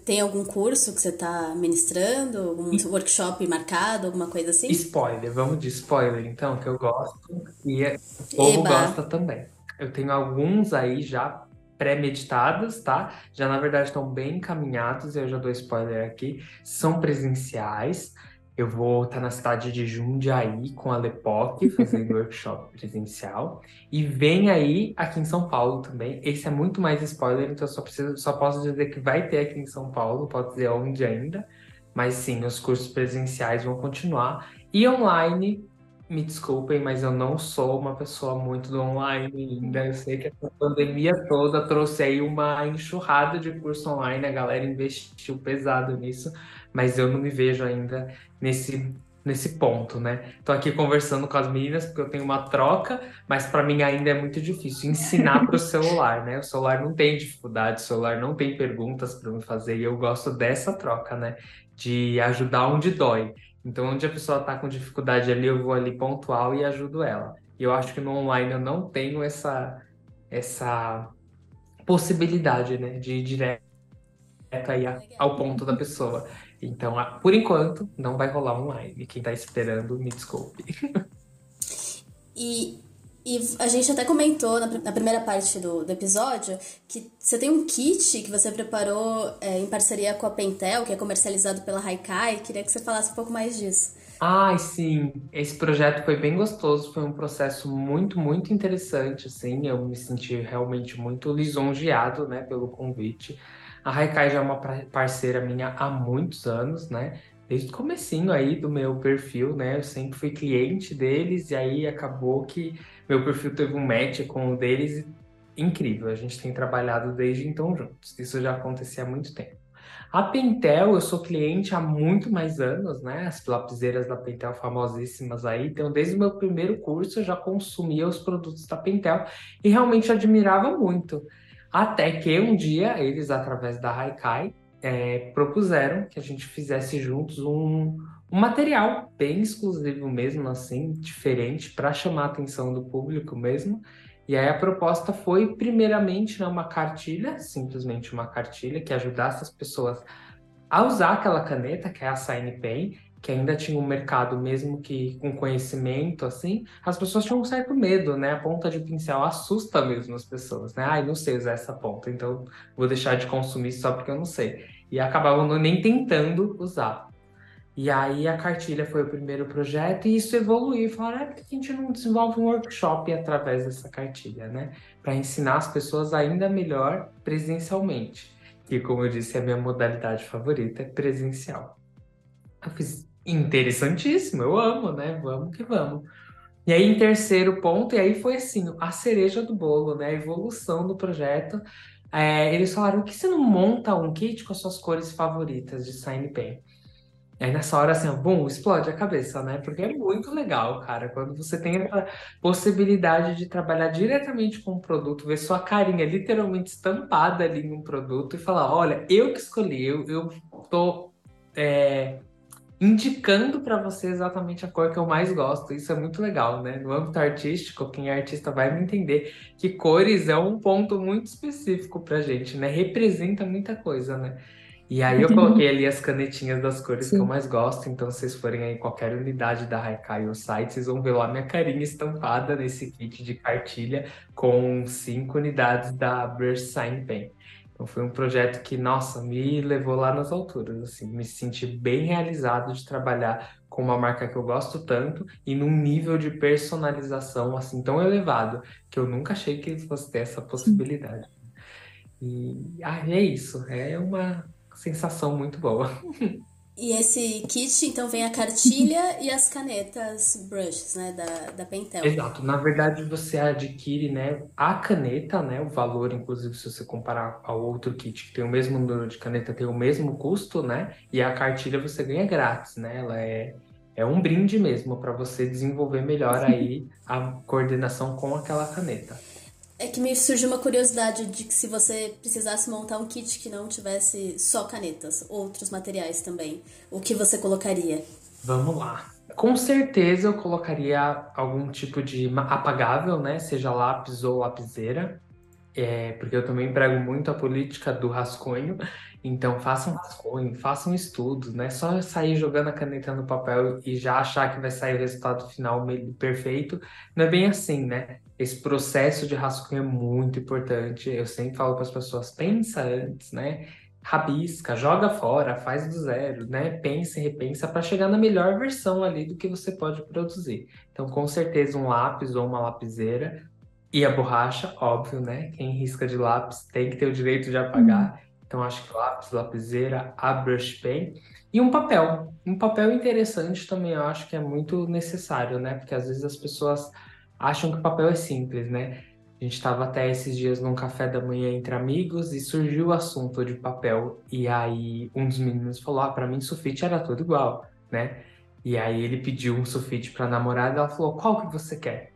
tem algum curso que você está ministrando, algum workshop marcado, alguma coisa assim? Spoiler, vamos de spoiler então, que eu gosto e é, o povo Eba. gosta também. Eu tenho alguns aí já pré-meditados, tá? Já na verdade estão bem encaminhados, eu já dou spoiler aqui. São presenciais. Eu vou estar na cidade de Jundiaí com a Lepoc fazendo workshop presencial. E vem aí aqui em São Paulo também. Esse é muito mais spoiler, então eu só, preciso, só posso dizer que vai ter aqui em São Paulo, pode dizer onde ainda. Mas sim, os cursos presenciais vão continuar. E online, me desculpem, mas eu não sou uma pessoa muito do online ainda. Eu sei que a pandemia toda trouxe aí uma enxurrada de curso online, a galera investiu pesado nisso, mas eu não me vejo ainda nesse nesse ponto, né? Tô aqui conversando com as meninas porque eu tenho uma troca, mas para mim ainda é muito difícil ensinar para o celular, né? O celular não tem dificuldade, o celular não tem perguntas para me fazer e eu gosto dessa troca, né? De ajudar onde dói. Então, onde a pessoa está com dificuldade ali, eu vou ali pontual e ajudo ela. E eu acho que no online eu não tenho essa, essa possibilidade, né, de ir direto aí ao ponto da pessoa. Então, por enquanto, não vai rolar online. Quem está esperando, me desculpe. E e a gente até comentou na, primeira parte do, do, episódio que você tem um kit que você preparou é, em parceria com a Pentel, que é comercializado pela Haikai. Queria que você falasse um pouco mais disso. Ai, sim. Esse projeto foi bem gostoso, foi um processo muito, muito interessante, assim. Eu me senti realmente muito lisonjeado, né, pelo convite. A Haikai já é uma parceira minha há muitos anos, né? Desde o comecinho aí do meu perfil, né? Eu sempre fui cliente deles e aí acabou que meu perfil teve um match com o deles incrível. A gente tem trabalhado desde então juntos. Isso já acontecia há muito tempo. A Pentel, eu sou cliente há muito mais anos, né? As lapiseiras da Pentel famosíssimas aí. Então, desde o meu primeiro curso, eu já consumia os produtos da Pentel e realmente admirava muito. Até que um dia, eles, através da Haikai, é, propuseram que a gente fizesse juntos um, um material bem exclusivo mesmo, assim, diferente, para chamar a atenção do público mesmo. E aí a proposta foi, primeiramente, né, uma cartilha, simplesmente uma cartilha, que ajudasse as pessoas a usar aquela caneta, que é a Sign Pen, que ainda tinha um mercado, mesmo que com conhecimento, assim, as pessoas tinham um certo medo, né? A ponta de pincel assusta mesmo as pessoas, né? Ai, não sei usar essa ponta, então vou deixar de consumir só porque eu não sei. E acabavam nem tentando usar. E aí a cartilha foi o primeiro projeto e isso evoluiu. Falaram, é porque a gente não desenvolve um workshop através dessa cartilha, né? Para ensinar as pessoas ainda melhor presencialmente. Que, como eu disse, é a minha modalidade favorita, é presencial. Eu fiz interessantíssimo, eu amo, né? Vamos que vamos. E aí, em terceiro ponto, e aí foi assim, a cereja do bolo, né? A evolução do projeto. É, eles falaram, que você não monta um kit com as suas cores favoritas de Sign Pen? aí nessa hora, assim, ó, bum, explode a cabeça, né? Porque é muito legal, cara, quando você tem a possibilidade de trabalhar diretamente com o produto, ver sua carinha literalmente estampada ali em um produto e falar, olha, eu que escolhi, eu, eu tô é, indicando para você exatamente a cor que eu mais gosto. Isso é muito legal, né? No âmbito artístico, quem é artista vai me entender que cores é um ponto muito específico pra gente, né? Representa muita coisa, né? E aí eu coloquei ali as canetinhas das cores Sim. que eu mais gosto. Então, se vocês forem aí em qualquer unidade da Haikai ou site, vocês vão ver lá minha carinha estampada nesse kit de cartilha com cinco unidades da Brush Sign Pen. Então foi um projeto que, nossa, me levou lá nas alturas, assim, me senti bem realizado de trabalhar com uma marca que eu gosto tanto e num nível de personalização assim tão elevado que eu nunca achei que fosse ter essa possibilidade. E ah, é isso, é uma sensação muito boa. E esse kit, então, vem a cartilha e as canetas brushes, né, da, da Pentel. Exato. Na verdade, você adquire, né, a caneta, né, o valor, inclusive, se você comparar ao outro kit, que tem o mesmo número de caneta, tem o mesmo custo, né, e a cartilha você ganha grátis, né, ela é, é um brinde mesmo para você desenvolver melhor aí a coordenação com aquela caneta. É que me surgiu uma curiosidade de que se você precisasse montar um kit que não tivesse só canetas, outros materiais também, o que você colocaria? Vamos lá. Com certeza eu colocaria algum tipo de apagável, né? Seja lápis ou lapiseira. é, porque eu também prego muito a política do rascunho. Então, façam rascunho, façam estudos, não é só sair jogando a caneta no papel e já achar que vai sair o resultado final perfeito. Não é bem assim, né? Esse processo de rascunho é muito importante. Eu sempre falo para as pessoas: pensa antes, né? Rabisca, joga fora, faz do zero, né? Pensa e repensa para chegar na melhor versão ali do que você pode produzir. Então, com certeza, um lápis ou uma lapiseira e a borracha, óbvio, né? Quem risca de lápis tem que ter o direito de apagar. Uhum. Então, acho que lápis, lapiseira, a brush pen. E um papel. Um papel interessante também, eu acho que é muito necessário, né? Porque às vezes as pessoas acham que o papel é simples, né? A gente estava até esses dias num café da manhã entre amigos e surgiu o assunto de papel. E aí um dos meninos falou: Ah, para mim sulfite era tudo igual, né? E aí ele pediu um sulfite para namorada, ela falou: Qual que você quer?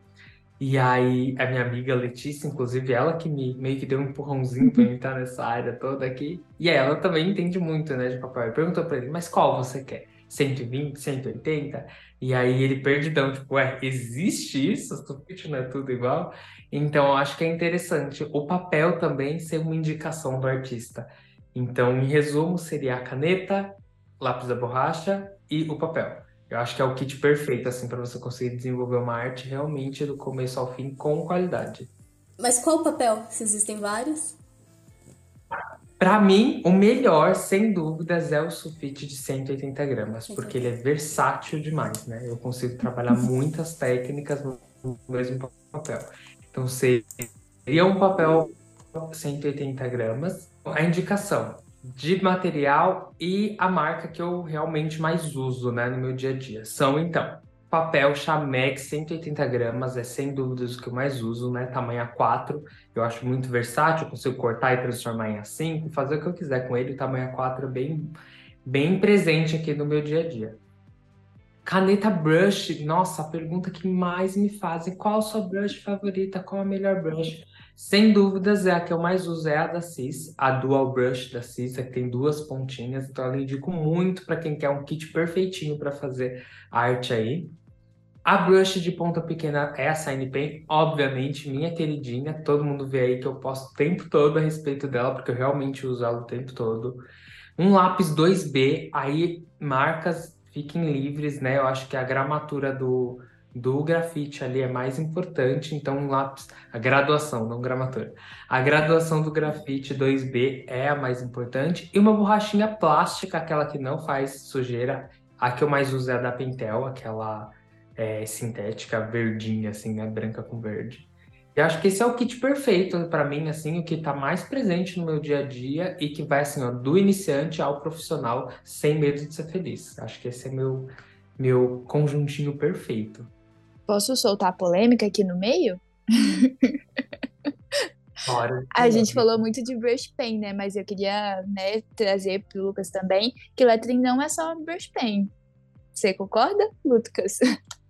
E aí, a minha amiga Letícia, inclusive, ela que me meio que deu um empurrãozinho para eu entrar nessa área toda aqui. E ela também entende muito, né, de papel. Perguntou para ele, mas qual você quer? 120, 180? E aí ele perdidão, tipo, ué, existe isso? Sulfite não é tudo igual? Então, eu acho que é interessante o papel também ser uma indicação do artista. Então, em resumo, seria a caneta, lápis da borracha e o papel. Eu acho que é o kit perfeito, assim, para você conseguir desenvolver uma arte realmente do começo ao fim com qualidade. Mas qual o papel? Se existem vários? Para mim, o melhor, sem dúvidas, é o sulfite de 180 gramas, porque ele é versátil demais, né? Eu consigo trabalhar muitas técnicas no mesmo papel. Então, seria um papel 180 gramas. A indicação, de material e a marca que eu realmente mais uso né, no meu dia a dia. São, então, papel Chamex 180 gramas, é sem dúvidas o que eu mais uso, né? Tamanho A4, eu acho muito versátil, consigo cortar e transformar em A5, fazer o que eu quiser com ele, o tamanho A4 é bem, bem presente aqui no meu dia a dia. Caneta brush, nossa, a pergunta que mais me fazem, qual a sua brush favorita, qual a melhor brush? Sem dúvidas, é a que eu mais uso é a da Cis, a Dual Brush da Cis, é que tem duas pontinhas, então eu indico muito para quem quer um kit perfeitinho para fazer arte aí. A brush de ponta pequena é a Sign Pen, obviamente, minha queridinha, todo mundo vê aí que eu posto o tempo todo a respeito dela, porque eu realmente uso ela o tempo todo. Um lápis 2B, aí marcas fiquem livres, né? Eu acho que a gramatura do, do grafite ali é mais importante, então um lápis, a graduação, não gramatura. A graduação do grafite 2B é a mais importante e uma borrachinha plástica, aquela que não faz sujeira. A que eu mais uso é a da Pentel, aquela é, sintética verdinha, assim, né, branca com verde. E acho que esse é o kit perfeito para mim, assim, o que está mais presente no meu dia a dia e que vai, assim, ó, do iniciante ao profissional, sem medo de ser feliz. Acho que esse é meu meu conjuntinho perfeito. Posso soltar a polêmica aqui no meio? A gente falou muito de brush pen, né? Mas eu queria né, trazer para o Lucas também que lettering não é só brush pen. Você concorda, Lucas?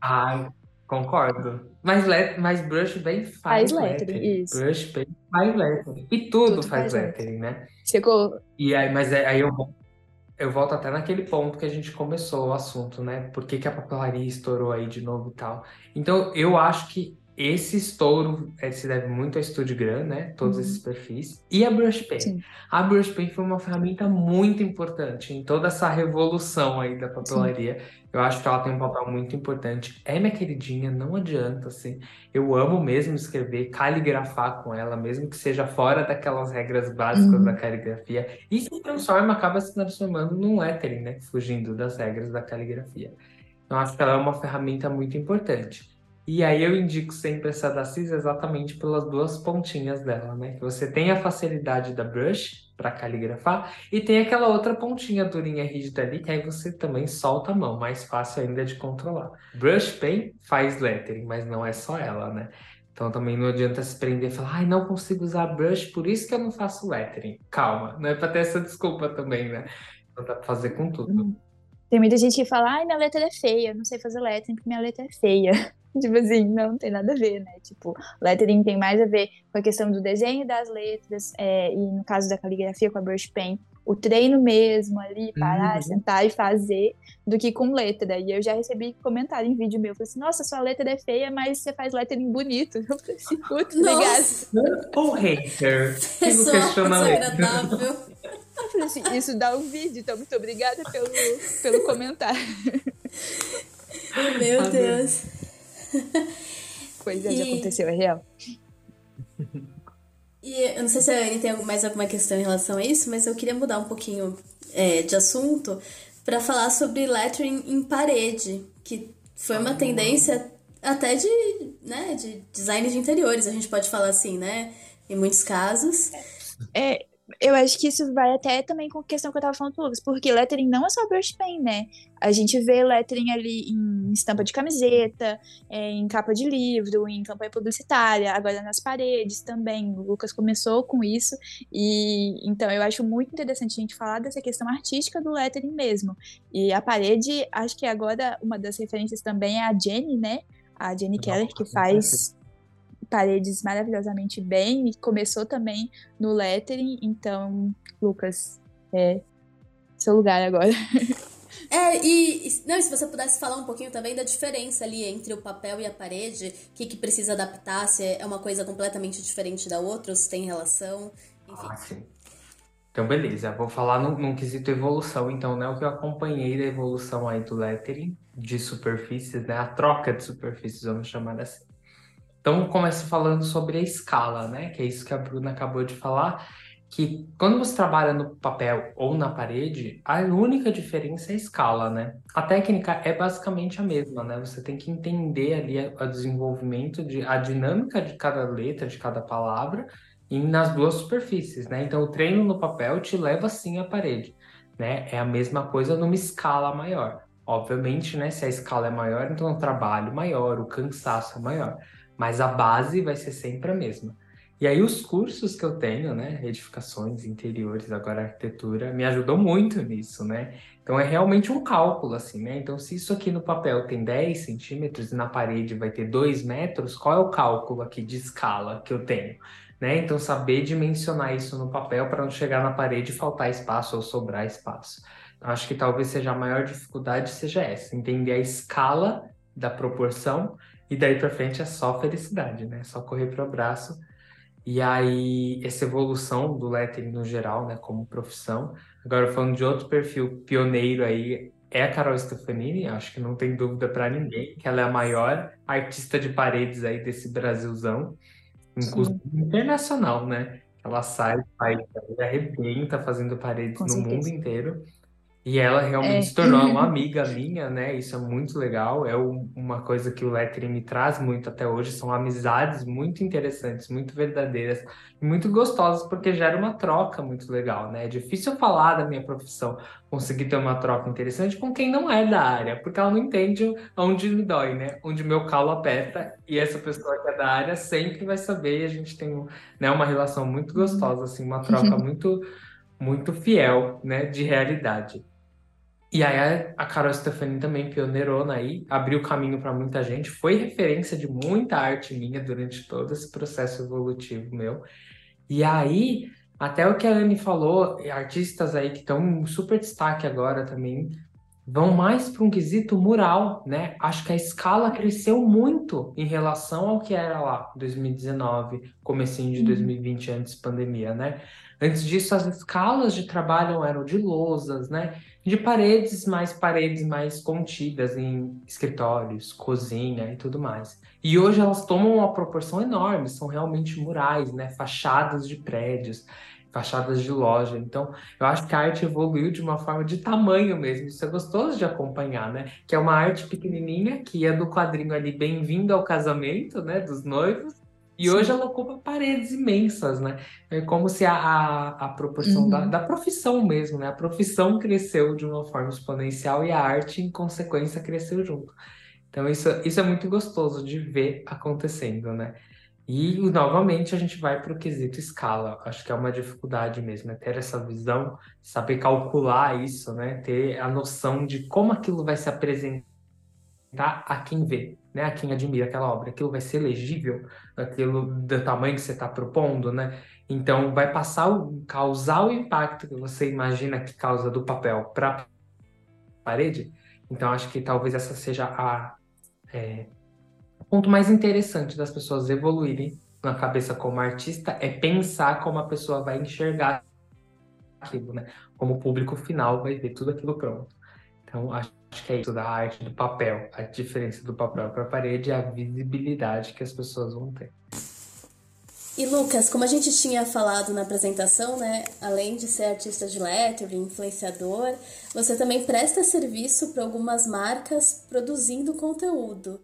Ai, concordo. Mas, let, mas brush pen faz, faz lettering. lettering. Isso. Brush pen faz lettering. E tudo, tudo faz, faz lettering, lettering, né? Você... E aí, mas é, aí eu eu volto até naquele ponto que a gente começou o assunto, né? Por que, que a papelaria estourou aí de novo e tal. Então, eu acho que esse estouro é, se deve muito ao Studio Gram, né? Todos uhum. esses perfis. E a Brush Pen. Sim. A Brush Pen foi uma ferramenta muito importante em toda essa revolução aí da papelaria. Sim. Eu acho que ela tem um papel muito importante. É minha queridinha, não adianta, assim. Eu amo mesmo escrever, caligrafar com ela, mesmo que seja fora daquelas regras básicas uhum. da caligrafia. E se transforma, acaba se transformando num lettering, né? Fugindo das regras da caligrafia. Então, acho que ela é uma ferramenta muito importante. E aí eu indico sempre essa da CIS exatamente pelas duas pontinhas dela, né? Que você tem a facilidade da brush para caligrafar e tem aquela outra pontinha durinha rígida ali que aí você também solta a mão, mais fácil ainda de controlar. Brush pen faz lettering, mas não é só ela, né? Então também não adianta se prender e falar, ai, não consigo usar brush, por isso que eu não faço lettering. Calma, não é para ter essa desculpa também, né? Então dá pra fazer com tudo. Tem muita gente que fala, ai, minha letra é feia, não sei fazer lettering porque minha letra é feia. tipo assim, não tem nada a ver, né? Tipo, lettering tem mais a ver com a questão do desenho das letras, é, e no caso da caligrafia com a brush pen, o treino mesmo ali, parar, uhum. sentar e fazer, do que com letra. E eu já recebi comentário em vídeo meu, falei assim, nossa, sua letra é feia, mas você faz lettering bonito. Eu falei assim, putz, obrigado. Ou hater, fico questionando. Eu falei assim, isso dá um vídeo, então muito obrigada pelo, pelo comentário. Meu Amém. Deus. Coisa e... já aconteceu, é real. E eu não sei se a Anne tem mais alguma questão em relação a isso, mas eu queria mudar um pouquinho é, de assunto para falar sobre lettering em parede, que foi uma tendência até de, né, de design de interiores, a gente pode falar assim, né? Em muitos casos. É, eu acho que isso vai até também com a questão que eu tava falando pro Lucas, porque lettering não é só brush pen, né? A gente vê lettering ali em estampa de camiseta, é, em capa de livro, em campanha publicitária, agora nas paredes também. O Lucas começou com isso, e então eu acho muito interessante a gente falar dessa questão artística do lettering mesmo. E a parede, acho que agora uma das referências também é a Jenny, né? A Jenny Keller, que faz paredes maravilhosamente bem e começou também no lettering. Então, Lucas, é seu lugar agora. É, e não, e se você pudesse falar um pouquinho também da diferença ali entre o papel e a parede, o que, que precisa adaptar, se é uma coisa completamente diferente da outra, ou se tem relação, enfim. Ah, sim. Então, beleza, vou falar num, num quesito evolução, então, né, o que eu acompanhei da evolução aí do lettering, de superfícies, né, a troca de superfícies, vamos chamar assim. Então, começo falando sobre a escala, né? Que é isso que a Bruna acabou de falar, que quando você trabalha no papel ou na parede, a única diferença é a escala, né? A técnica é basicamente a mesma, né? Você tem que entender ali o desenvolvimento de a dinâmica de cada letra, de cada palavra, e nas duas superfícies, né? Então, o treino no papel te leva sim à parede, né? É a mesma coisa numa escala maior. Obviamente, né? Se a escala é maior, então o trabalho maior, o cansaço é maior mas a base vai ser sempre a mesma. E aí os cursos que eu tenho, né, edificações interiores, agora arquitetura, me ajudou muito nisso, né? Então é realmente um cálculo, assim, né? Então se isso aqui no papel tem 10 centímetros e na parede vai ter 2 metros, qual é o cálculo aqui de escala que eu tenho? Né? Então saber dimensionar isso no papel para não chegar na parede e faltar espaço ou sobrar espaço. Então, acho que talvez seja a maior dificuldade seja essa, entender a escala da proporção e daí para frente é só felicidade, né? Só correr para o abraço. E aí, essa evolução do lettering no geral, né, como profissão. Agora, falando de outro perfil pioneiro aí, é a Carol Stefanini, acho que não tem dúvida para ninguém, que ela é a maior artista de paredes aí desse Brasilzão, inclusive internacional, né? Ela sai ela arrebenta fazendo paredes Com no certeza. mundo inteiro. E ela realmente é. se tornou uma amiga minha, né? Isso é muito legal. É uma coisa que o lettering me traz muito até hoje. São amizades muito interessantes, muito verdadeiras, muito gostosas, porque gera uma troca muito legal, né? É difícil falar da minha profissão, conseguir ter uma troca interessante com quem não é da área, porque ela não entende onde me dói, né? Onde meu calo aperta. E essa pessoa que é da área sempre vai saber. E a gente tem né, uma relação muito gostosa, assim, uma troca muito, muito fiel, né? De realidade. E aí a Carol Stefanin também pioneirou aí, abriu caminho para muita gente, foi referência de muita arte minha durante todo esse processo evolutivo meu. E aí, até o que a Anne falou, artistas aí que estão em super destaque agora também, vão mais para um quesito mural, né? Acho que a escala cresceu muito em relação ao que era lá 2019, comecinho de 2020 uhum. antes pandemia, né? Antes disso, as escalas de trabalho eram de lousas, né? De paredes, mais paredes mais contidas em escritórios, cozinha e tudo mais. E hoje elas tomam uma proporção enorme, são realmente murais, né? Fachadas de prédios, fachadas de loja. Então, eu acho que a arte evoluiu de uma forma de tamanho mesmo. Isso é gostoso de acompanhar, né? Que é uma arte pequenininha, que ia do quadrinho ali Bem-vindo ao casamento, né? Dos noivos. E Sim. hoje ela ocupa paredes imensas, né? É como se a, a, a proporção uhum. da, da profissão mesmo, né? A profissão cresceu de uma forma exponencial e a arte, em consequência, cresceu junto. Então, isso, isso é muito gostoso de ver acontecendo, né? E, novamente, a gente vai para o quesito escala. Acho que é uma dificuldade mesmo, é ter essa visão, saber calcular isso, né? Ter a noção de como aquilo vai se apresentar a quem vê, né? A quem admira aquela obra. Aquilo vai ser legível, aquilo do tamanho que você está propondo, né? Então, vai passar o, causar o impacto que você imagina que causa do papel para parede. Então, acho que talvez essa seja a é, ponto mais interessante das pessoas evoluírem na cabeça como artista é pensar como a pessoa vai enxergar aquilo, né? Como o público final vai ver tudo aquilo pronto. Então, acho que é isso da arte do papel. A diferença do papel para a parede é a visibilidade que as pessoas vão ter. E Lucas, como a gente tinha falado na apresentação, né, além de ser artista de lettering, influenciador, você também presta serviço para algumas marcas produzindo conteúdo.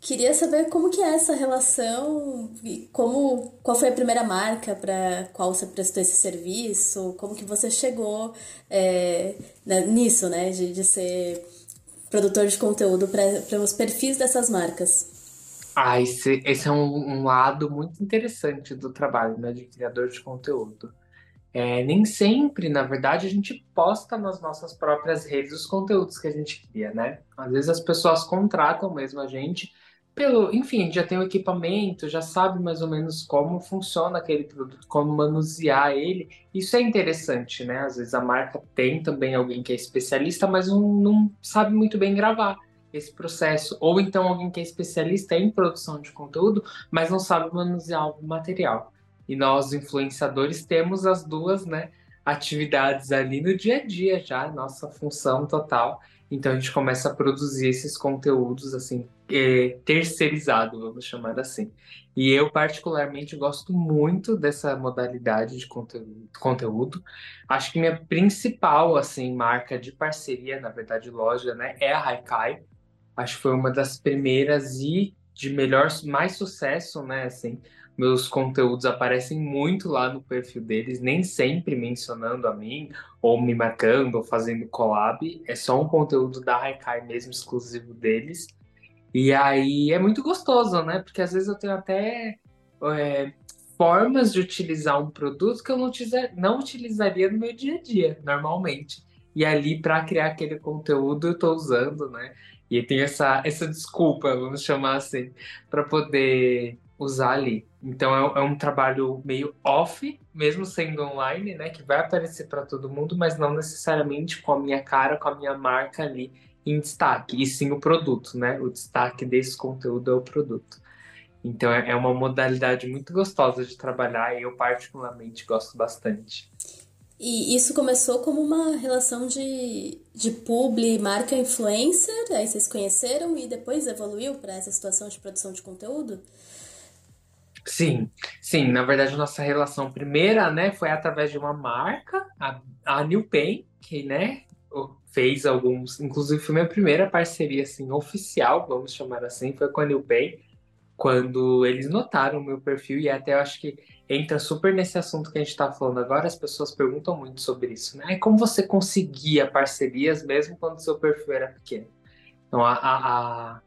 Queria saber como que é essa relação e como qual foi a primeira marca para qual você prestou esse serviço, como que você chegou é, né, nisso, né, de, de ser produtor de conteúdo para os perfis dessas marcas. Ah, esse, esse é um, um lado muito interessante do trabalho, né, de criador de conteúdo. É, nem sempre, na verdade, a gente posta nas nossas próprias redes os conteúdos que a gente cria, né? Às vezes as pessoas contratam mesmo a gente pelo, enfim, já tem o equipamento, já sabe mais ou menos como funciona aquele produto, como manusear ele. Isso é interessante, né? Às vezes a marca tem também alguém que é especialista, mas não, não sabe muito bem gravar esse processo, ou então alguém que é especialista em produção de conteúdo, mas não sabe manusear o material. E nós, influenciadores, temos as duas né, atividades ali no dia a dia já, nossa função total. Então a gente começa a produzir esses conteúdos assim, é, terceirizado, vamos chamar assim. E eu particularmente gosto muito dessa modalidade de conteúdo. conteúdo. Acho que minha principal assim marca de parceria, na verdade loja, né, é a Haikai acho que foi uma das primeiras e de melhor, mais sucesso, né? Assim, meus conteúdos aparecem muito lá no perfil deles, nem sempre mencionando a mim, ou me marcando, ou fazendo collab. É só um conteúdo da Haikai mesmo, exclusivo deles. E aí é muito gostoso, né? Porque às vezes eu tenho até é, formas de utilizar um produto que eu não, utiliza, não utilizaria no meu dia a dia, normalmente. E ali, para criar aquele conteúdo, eu estou usando, né? E tem essa, essa desculpa, vamos chamar assim, para poder usar ali. Então é, é, um trabalho meio off, mesmo sendo online, né? Que vai aparecer para todo mundo, mas não necessariamente com a minha cara, com a minha marca ali em destaque, e sim o produto, né? O destaque desse conteúdo é o produto. Então é, é uma modalidade muito gostosa de trabalhar e eu particularmente gosto bastante. E isso começou como uma relação de, de publi, marca influencer, aí vocês conheceram e depois evoluiu para essa situação de produção de conteúdo? Sim, sim. Na verdade, nossa relação primeira, né, foi através de uma marca, a, a New Pen, que, né, fez alguns, inclusive foi minha primeira parceria, assim, oficial, vamos chamar assim, foi com a New Pen, quando eles notaram o meu perfil e até eu acho que entra super nesse assunto que a gente está falando agora. As pessoas perguntam muito sobre isso, né? Como você conseguia parcerias mesmo quando seu perfil era pequeno? Então, a, a, a,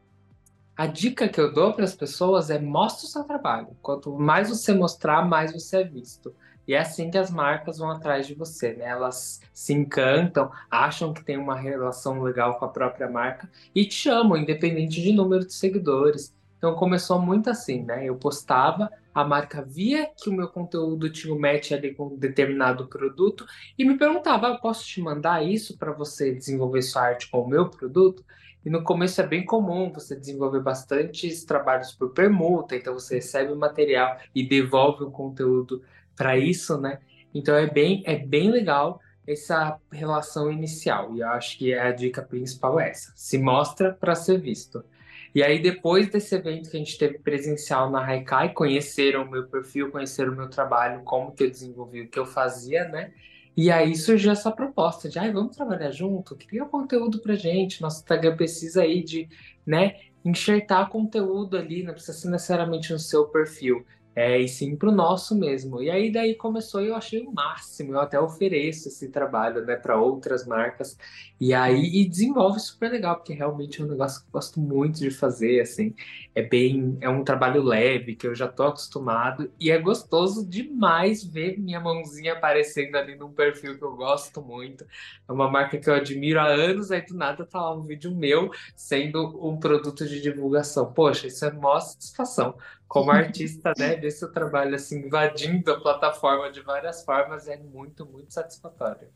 a dica que eu dou para as pessoas é mostre o seu trabalho. Quanto mais você mostrar, mais você é visto. E é assim que as marcas vão atrás de você, né? Elas se encantam, acham que tem uma relação legal com a própria marca e te chamam, independente de número de seguidores. Então começou muito assim, né? Eu postava, a marca via que o meu conteúdo tinha um match ali com um determinado produto e me perguntava: ah, posso te mandar isso para você desenvolver sua arte com o meu produto? E no começo é bem comum você desenvolver bastantes trabalhos por permuta, então você recebe o material e devolve o conteúdo para isso, né? Então é bem, é bem legal essa relação inicial. E eu acho que a dica principal é essa: se mostra para ser visto. E aí, depois desse evento que a gente teve presencial na Haikai, conheceram o meu perfil, conheceram o meu trabalho, como que eu desenvolvi, o que eu fazia, né? E aí surgiu essa proposta de, ai, vamos trabalhar junto, cria conteúdo pra gente, nosso Instagram precisa aí de, né, enxertar conteúdo ali, não precisa ser necessariamente no seu perfil é, e sim para o nosso mesmo. E aí daí começou e eu achei o máximo, eu até ofereço esse trabalho né, para outras marcas, e aí e desenvolve super legal, porque realmente é um negócio que eu gosto muito de fazer, assim, é bem, é um trabalho leve, que eu já tô acostumado, e é gostoso demais ver minha mãozinha aparecendo ali num perfil que eu gosto muito, é uma marca que eu admiro há anos, aí do nada tá lá um vídeo meu sendo um produto de divulgação, poxa, isso é maior satisfação, como artista, né, ver seu trabalho assim invadindo a plataforma de várias formas é muito, muito satisfatório.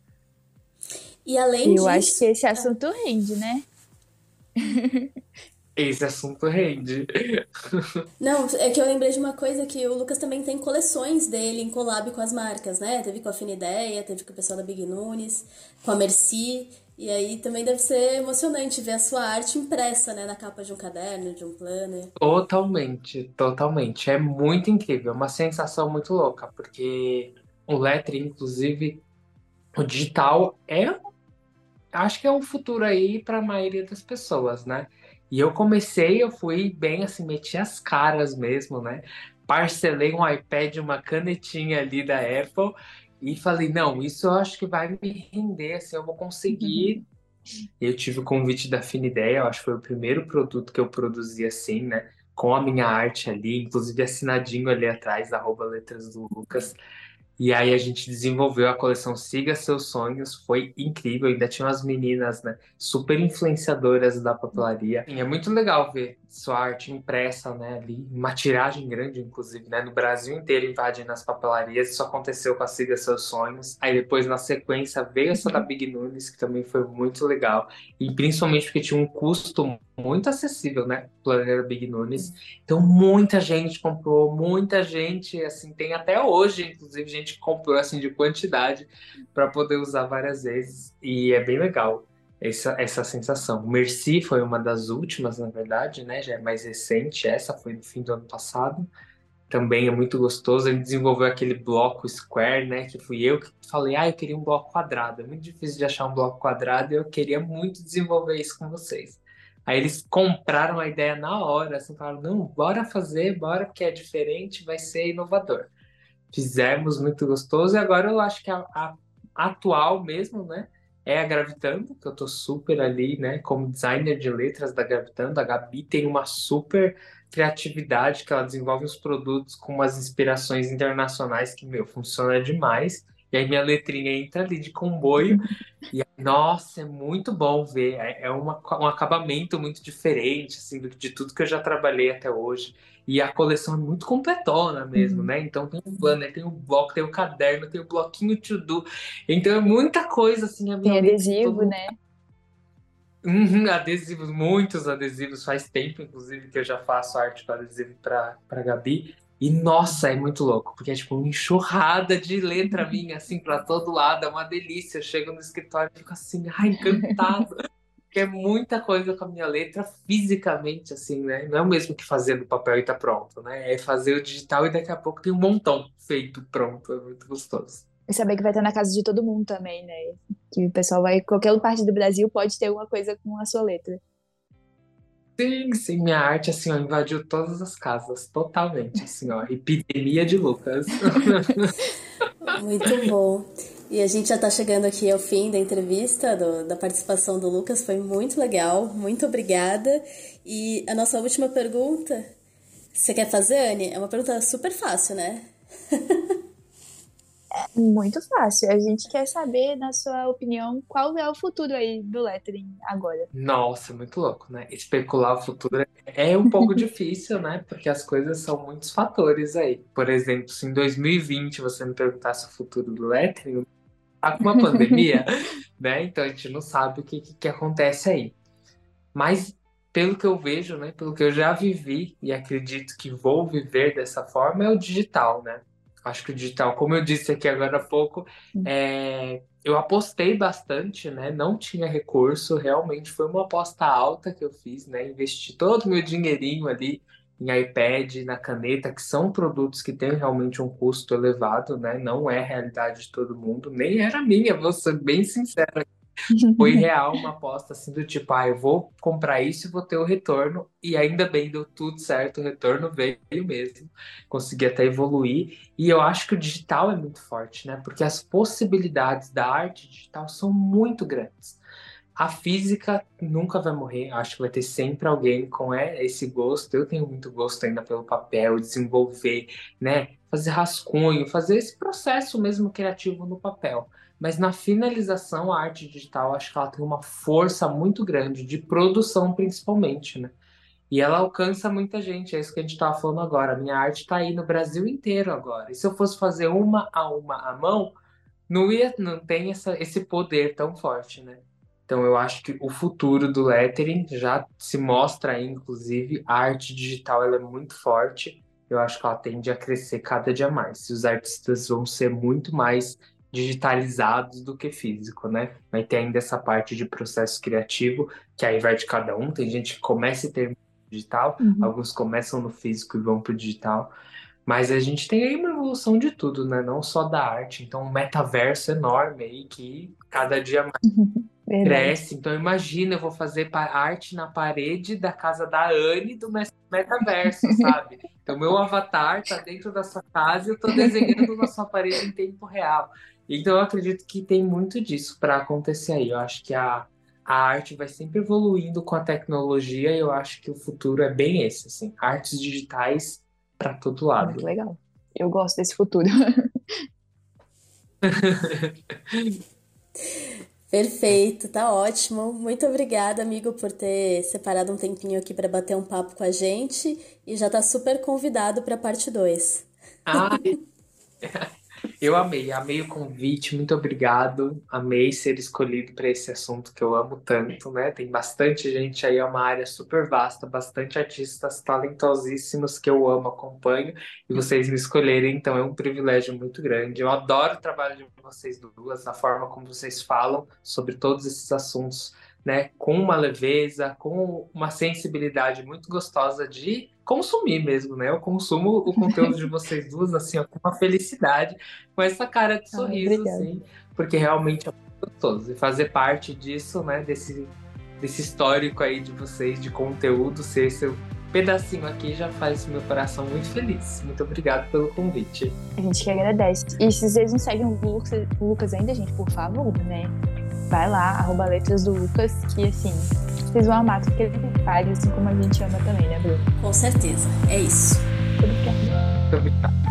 E além Eu disso, acho que esse assunto rende, né? Esse assunto rende. Não, é que eu lembrei de uma coisa que o Lucas também tem coleções dele em collab com as marcas, né? Teve com a Finideia, teve com o pessoal da Big Nunes, com a Merci. E aí também deve ser emocionante ver a sua arte impressa, né, na capa de um caderno, de um planner. Totalmente, totalmente. É muito incrível, é uma sensação muito louca, porque o lettering, inclusive, o digital é, acho que é um futuro aí para a maioria das pessoas, né? E eu comecei, eu fui bem assim, meti as caras mesmo, né? Parcelei um iPad, uma canetinha ali da Apple e falei, não, isso eu acho que vai me render, assim, eu vou conseguir. Eu tive o convite da Finideia, eu acho que foi o primeiro produto que eu produzi assim, né? Com a minha arte ali, inclusive assinadinho ali atrás, arroba letras do Lucas. E aí a gente desenvolveu a coleção Siga Seus Sonhos, foi incrível, ainda tinha umas meninas, né, super influenciadoras da papelaria. E é muito legal ver sua arte impressa, né, ali, uma tiragem grande, inclusive, né, no Brasil inteiro invadindo as papelarias. Isso aconteceu com a Siga Seus Sonhos. Aí depois, na sequência, veio essa da Big Nunes, que também foi muito legal. E principalmente porque tinha um custo muito acessível, né, Planner Big Nunes. Então, muita gente comprou, muita gente, assim, tem até hoje, inclusive, gente comprou, assim, de quantidade para poder usar várias vezes. E é bem legal essa, essa sensação. Merci foi uma das últimas, na verdade, né? Já é mais recente, essa foi no fim do ano passado. Também é muito gostoso. Ele desenvolveu aquele bloco square, né? Que fui eu que falei, ah, eu queria um bloco quadrado. É muito difícil de achar um bloco quadrado e eu queria muito desenvolver isso com vocês. Aí eles compraram a ideia na hora, assim, falaram, não, bora fazer, bora, porque é diferente, vai ser inovador. Fizemos muito gostoso e agora eu acho que a, a atual mesmo, né? É a Gravitando, que eu tô super ali, né, como designer de letras da Gravitando. A Gabi tem uma super criatividade que ela desenvolve os produtos com umas inspirações internacionais que, meu, funciona demais. E aí minha letrinha entra ali de comboio. e nossa, é muito bom ver. É, é uma, um acabamento muito diferente, assim, de tudo que eu já trabalhei até hoje. E a coleção é muito completona mesmo, uhum. né? Então tem o planner, tem o bloco, tem o caderno, tem o bloquinho to do. Então é muita coisa, assim. A tem adesivo, todo... né? Uhum, adesivos, muitos adesivos. Faz tempo, inclusive, que eu já faço arte para adesivo para Gabi. E nossa, é muito louco, porque é tipo uma enxurrada de letra minha, assim, para todo lado. É uma delícia. Eu chego no escritório e fico assim, ai, encantado que é muita coisa com a minha letra fisicamente, assim, né? Não é o mesmo que fazer no papel e tá pronto, né? É fazer o digital e daqui a pouco tem um montão feito pronto. É muito gostoso. E saber que vai estar na casa de todo mundo também, né? Que o pessoal vai, qualquer parte do Brasil pode ter alguma coisa com a sua letra. Sim, sim, minha arte, assim, ó, invadiu todas as casas, totalmente, assim, ó, epidemia de Lucas. Muito bom. E a gente já está chegando aqui ao fim da entrevista, do, da participação do Lucas. Foi muito legal, muito obrigada. E a nossa última pergunta, você quer fazer, Anne? É uma pergunta super fácil, né? é muito fácil. A gente quer saber, na sua opinião, qual é o futuro aí do lettering agora. Nossa, muito louco, né? Especular o futuro é um pouco difícil, né? Porque as coisas são muitos fatores aí. Por exemplo, se em 2020 você me perguntasse o futuro do lettering, com uma pandemia, né? Então a gente não sabe o que, que, que acontece aí. Mas pelo que eu vejo, né, pelo que eu já vivi e acredito que vou viver dessa forma, é o digital, né? Acho que o digital, como eu disse aqui agora há pouco, é, eu apostei bastante, né? Não tinha recurso, realmente foi uma aposta alta que eu fiz, né? Investi todo o meu dinheirinho ali em iPad, na caneta, que são produtos que têm realmente um custo elevado, né? Não é realidade de todo mundo, nem era minha, vou ser bem sincera. Foi real uma aposta assim do tipo, ah, eu vou comprar isso e vou ter o retorno, e ainda bem, deu tudo certo, o retorno veio mesmo, consegui até evoluir, e eu acho que o digital é muito forte, né? Porque as possibilidades da arte digital são muito grandes. A física nunca vai morrer, acho que vai ter sempre alguém com é, esse gosto. Eu tenho muito gosto ainda pelo papel, desenvolver, né? Fazer rascunho, fazer esse processo mesmo criativo no papel. Mas na finalização, a arte digital, acho que ela tem uma força muito grande, de produção principalmente, né? E ela alcança muita gente, é isso que a gente estava falando agora. A minha arte está aí no Brasil inteiro agora. E se eu fosse fazer uma a uma à mão, não ia, não tem essa, esse poder tão forte, né? Então eu acho que o futuro do lettering já se mostra aí, inclusive, a arte digital ela é muito forte. Eu acho que ela tende a crescer cada dia mais. Os artistas vão ser muito mais digitalizados do que físico, né? Vai ter ainda essa parte de processo criativo, que aí vai de cada um. Tem gente que começa a ter digital, uhum. alguns começam no físico e vão para o digital. Mas a gente tem aí uma evolução de tudo, né? Não só da arte. Então, um metaverso enorme aí que cada dia mais cresce. Então, imagina, eu vou fazer arte na parede da casa da Anne do metaverso, sabe? Então, meu avatar tá dentro da sua casa e eu tô desenhando na sua parede em tempo real. Então, eu acredito que tem muito disso para acontecer aí. Eu acho que a, a arte vai sempre evoluindo com a tecnologia e eu acho que o futuro é bem esse, assim, artes digitais para todo lado. Muito legal. Eu gosto desse futuro. Perfeito, tá ótimo. Muito obrigada, amigo, por ter separado um tempinho aqui para bater um papo com a gente e já tá super convidado para parte 2. Ai. Eu amei, amei o convite, muito obrigado. Amei ser escolhido para esse assunto que eu amo tanto, né? Tem bastante gente aí, é uma área super vasta, bastante artistas talentosíssimos que eu amo, acompanho, e vocês me escolherem, então é um privilégio muito grande. Eu adoro o trabalho de vocês duas, a forma como vocês falam sobre todos esses assuntos né, com uma leveza, com uma sensibilidade muito gostosa de consumir mesmo, né? Eu consumo o conteúdo de vocês duas assim, ó, com uma felicidade, com essa cara de sorriso, ah, assim, porque realmente é muito gostoso. E fazer parte disso, né, desse, desse histórico aí de vocês, de conteúdo, ser esse pedacinho aqui já faz meu coração muito feliz. Muito obrigado pelo convite. A gente que agradece. E se vocês não seguem o Lucas, o Lucas ainda, gente, por favor, né? Vai lá, arroba letras do Lucas, que assim, vocês vão amar tudo que ele faz, assim como a gente ama também, né, Bruno? Com certeza, é isso. Muito obrigado.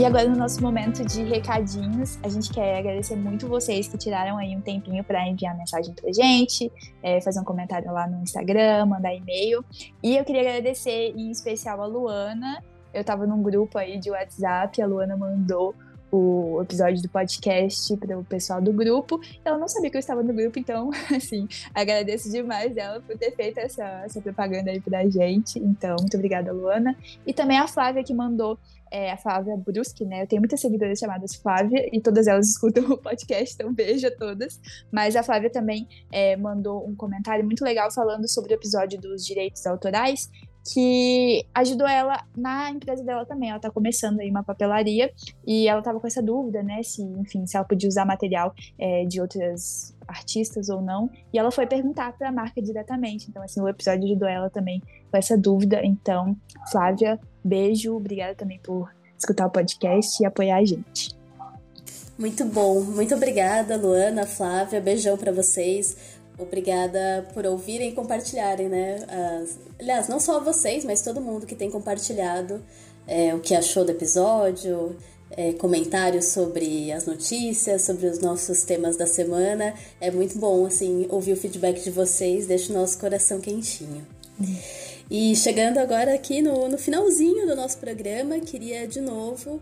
E agora, no nosso momento de recadinhos, a gente quer agradecer muito vocês que tiraram aí um tempinho para enviar mensagem pra gente, é, fazer um comentário lá no Instagram, mandar e-mail. E eu queria agradecer em especial a Luana. Eu estava num grupo aí de WhatsApp, a Luana mandou o episódio do podcast para o pessoal do grupo. Ela não sabia que eu estava no grupo, então, assim, agradeço demais ela por ter feito essa, essa propaganda aí pra gente. Então, muito obrigada, Luana. E também a Flávia que mandou é a Flávia Bruschi, né? Eu tenho muitas seguidoras chamadas Flávia e todas elas escutam o podcast, então beijo a todas. Mas a Flávia também é, mandou um comentário muito legal falando sobre o episódio dos direitos autorais que ajudou ela na empresa dela também. Ela está começando aí uma papelaria e ela estava com essa dúvida, né? Se, enfim, se ela podia usar material é, de outras artistas ou não. E ela foi perguntar para a marca diretamente. Então, assim, o episódio ajudou ela também com essa dúvida. Então, Flávia, beijo. Obrigada também por escutar o podcast e apoiar a gente. Muito bom. Muito obrigada, Luana, Flávia. Beijão para vocês. Obrigada por ouvirem e compartilharem, né? As... Aliás, não só vocês, mas todo mundo que tem compartilhado é, o que achou do episódio, é, comentários sobre as notícias, sobre os nossos temas da semana. É muito bom, assim, ouvir o feedback de vocês, deixa o nosso coração quentinho. E chegando agora aqui no, no finalzinho do nosso programa, queria de novo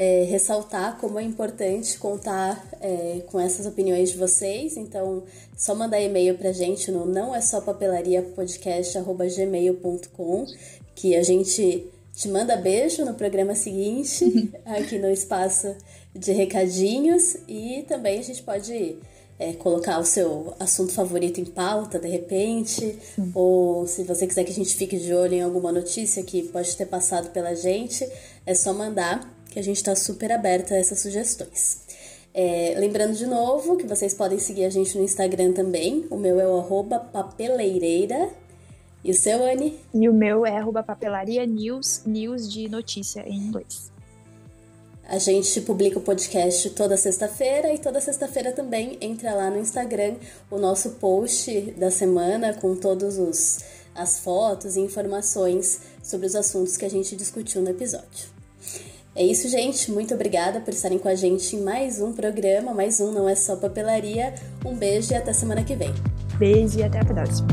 é, ressaltar como é importante contar é, com essas opiniões de vocês. Então, só mandar e-mail pra gente no não é só papelaria podcast@gmail.com que a gente te manda beijo no programa seguinte, aqui no espaço de recadinhos. E também a gente pode é, colocar o seu assunto favorito em pauta de repente, ou se você quiser que a gente fique de olho em alguma notícia que pode ter passado pela gente, é só mandar que a gente está super aberta a essas sugestões. É, lembrando de novo que vocês podem seguir a gente no Instagram também. O meu é o papeleireira. E o seu, Anne? E o meu é papelaria news, news de notícia em inglês. A gente publica o podcast toda sexta-feira e toda sexta-feira também entra lá no Instagram o nosso post da semana com todos os as fotos e informações sobre os assuntos que a gente discutiu no episódio. É isso, gente. Muito obrigada por estarem com a gente em mais um programa. Mais um Não É Só Papelaria. Um beijo e até semana que vem. Beijo e até a próxima.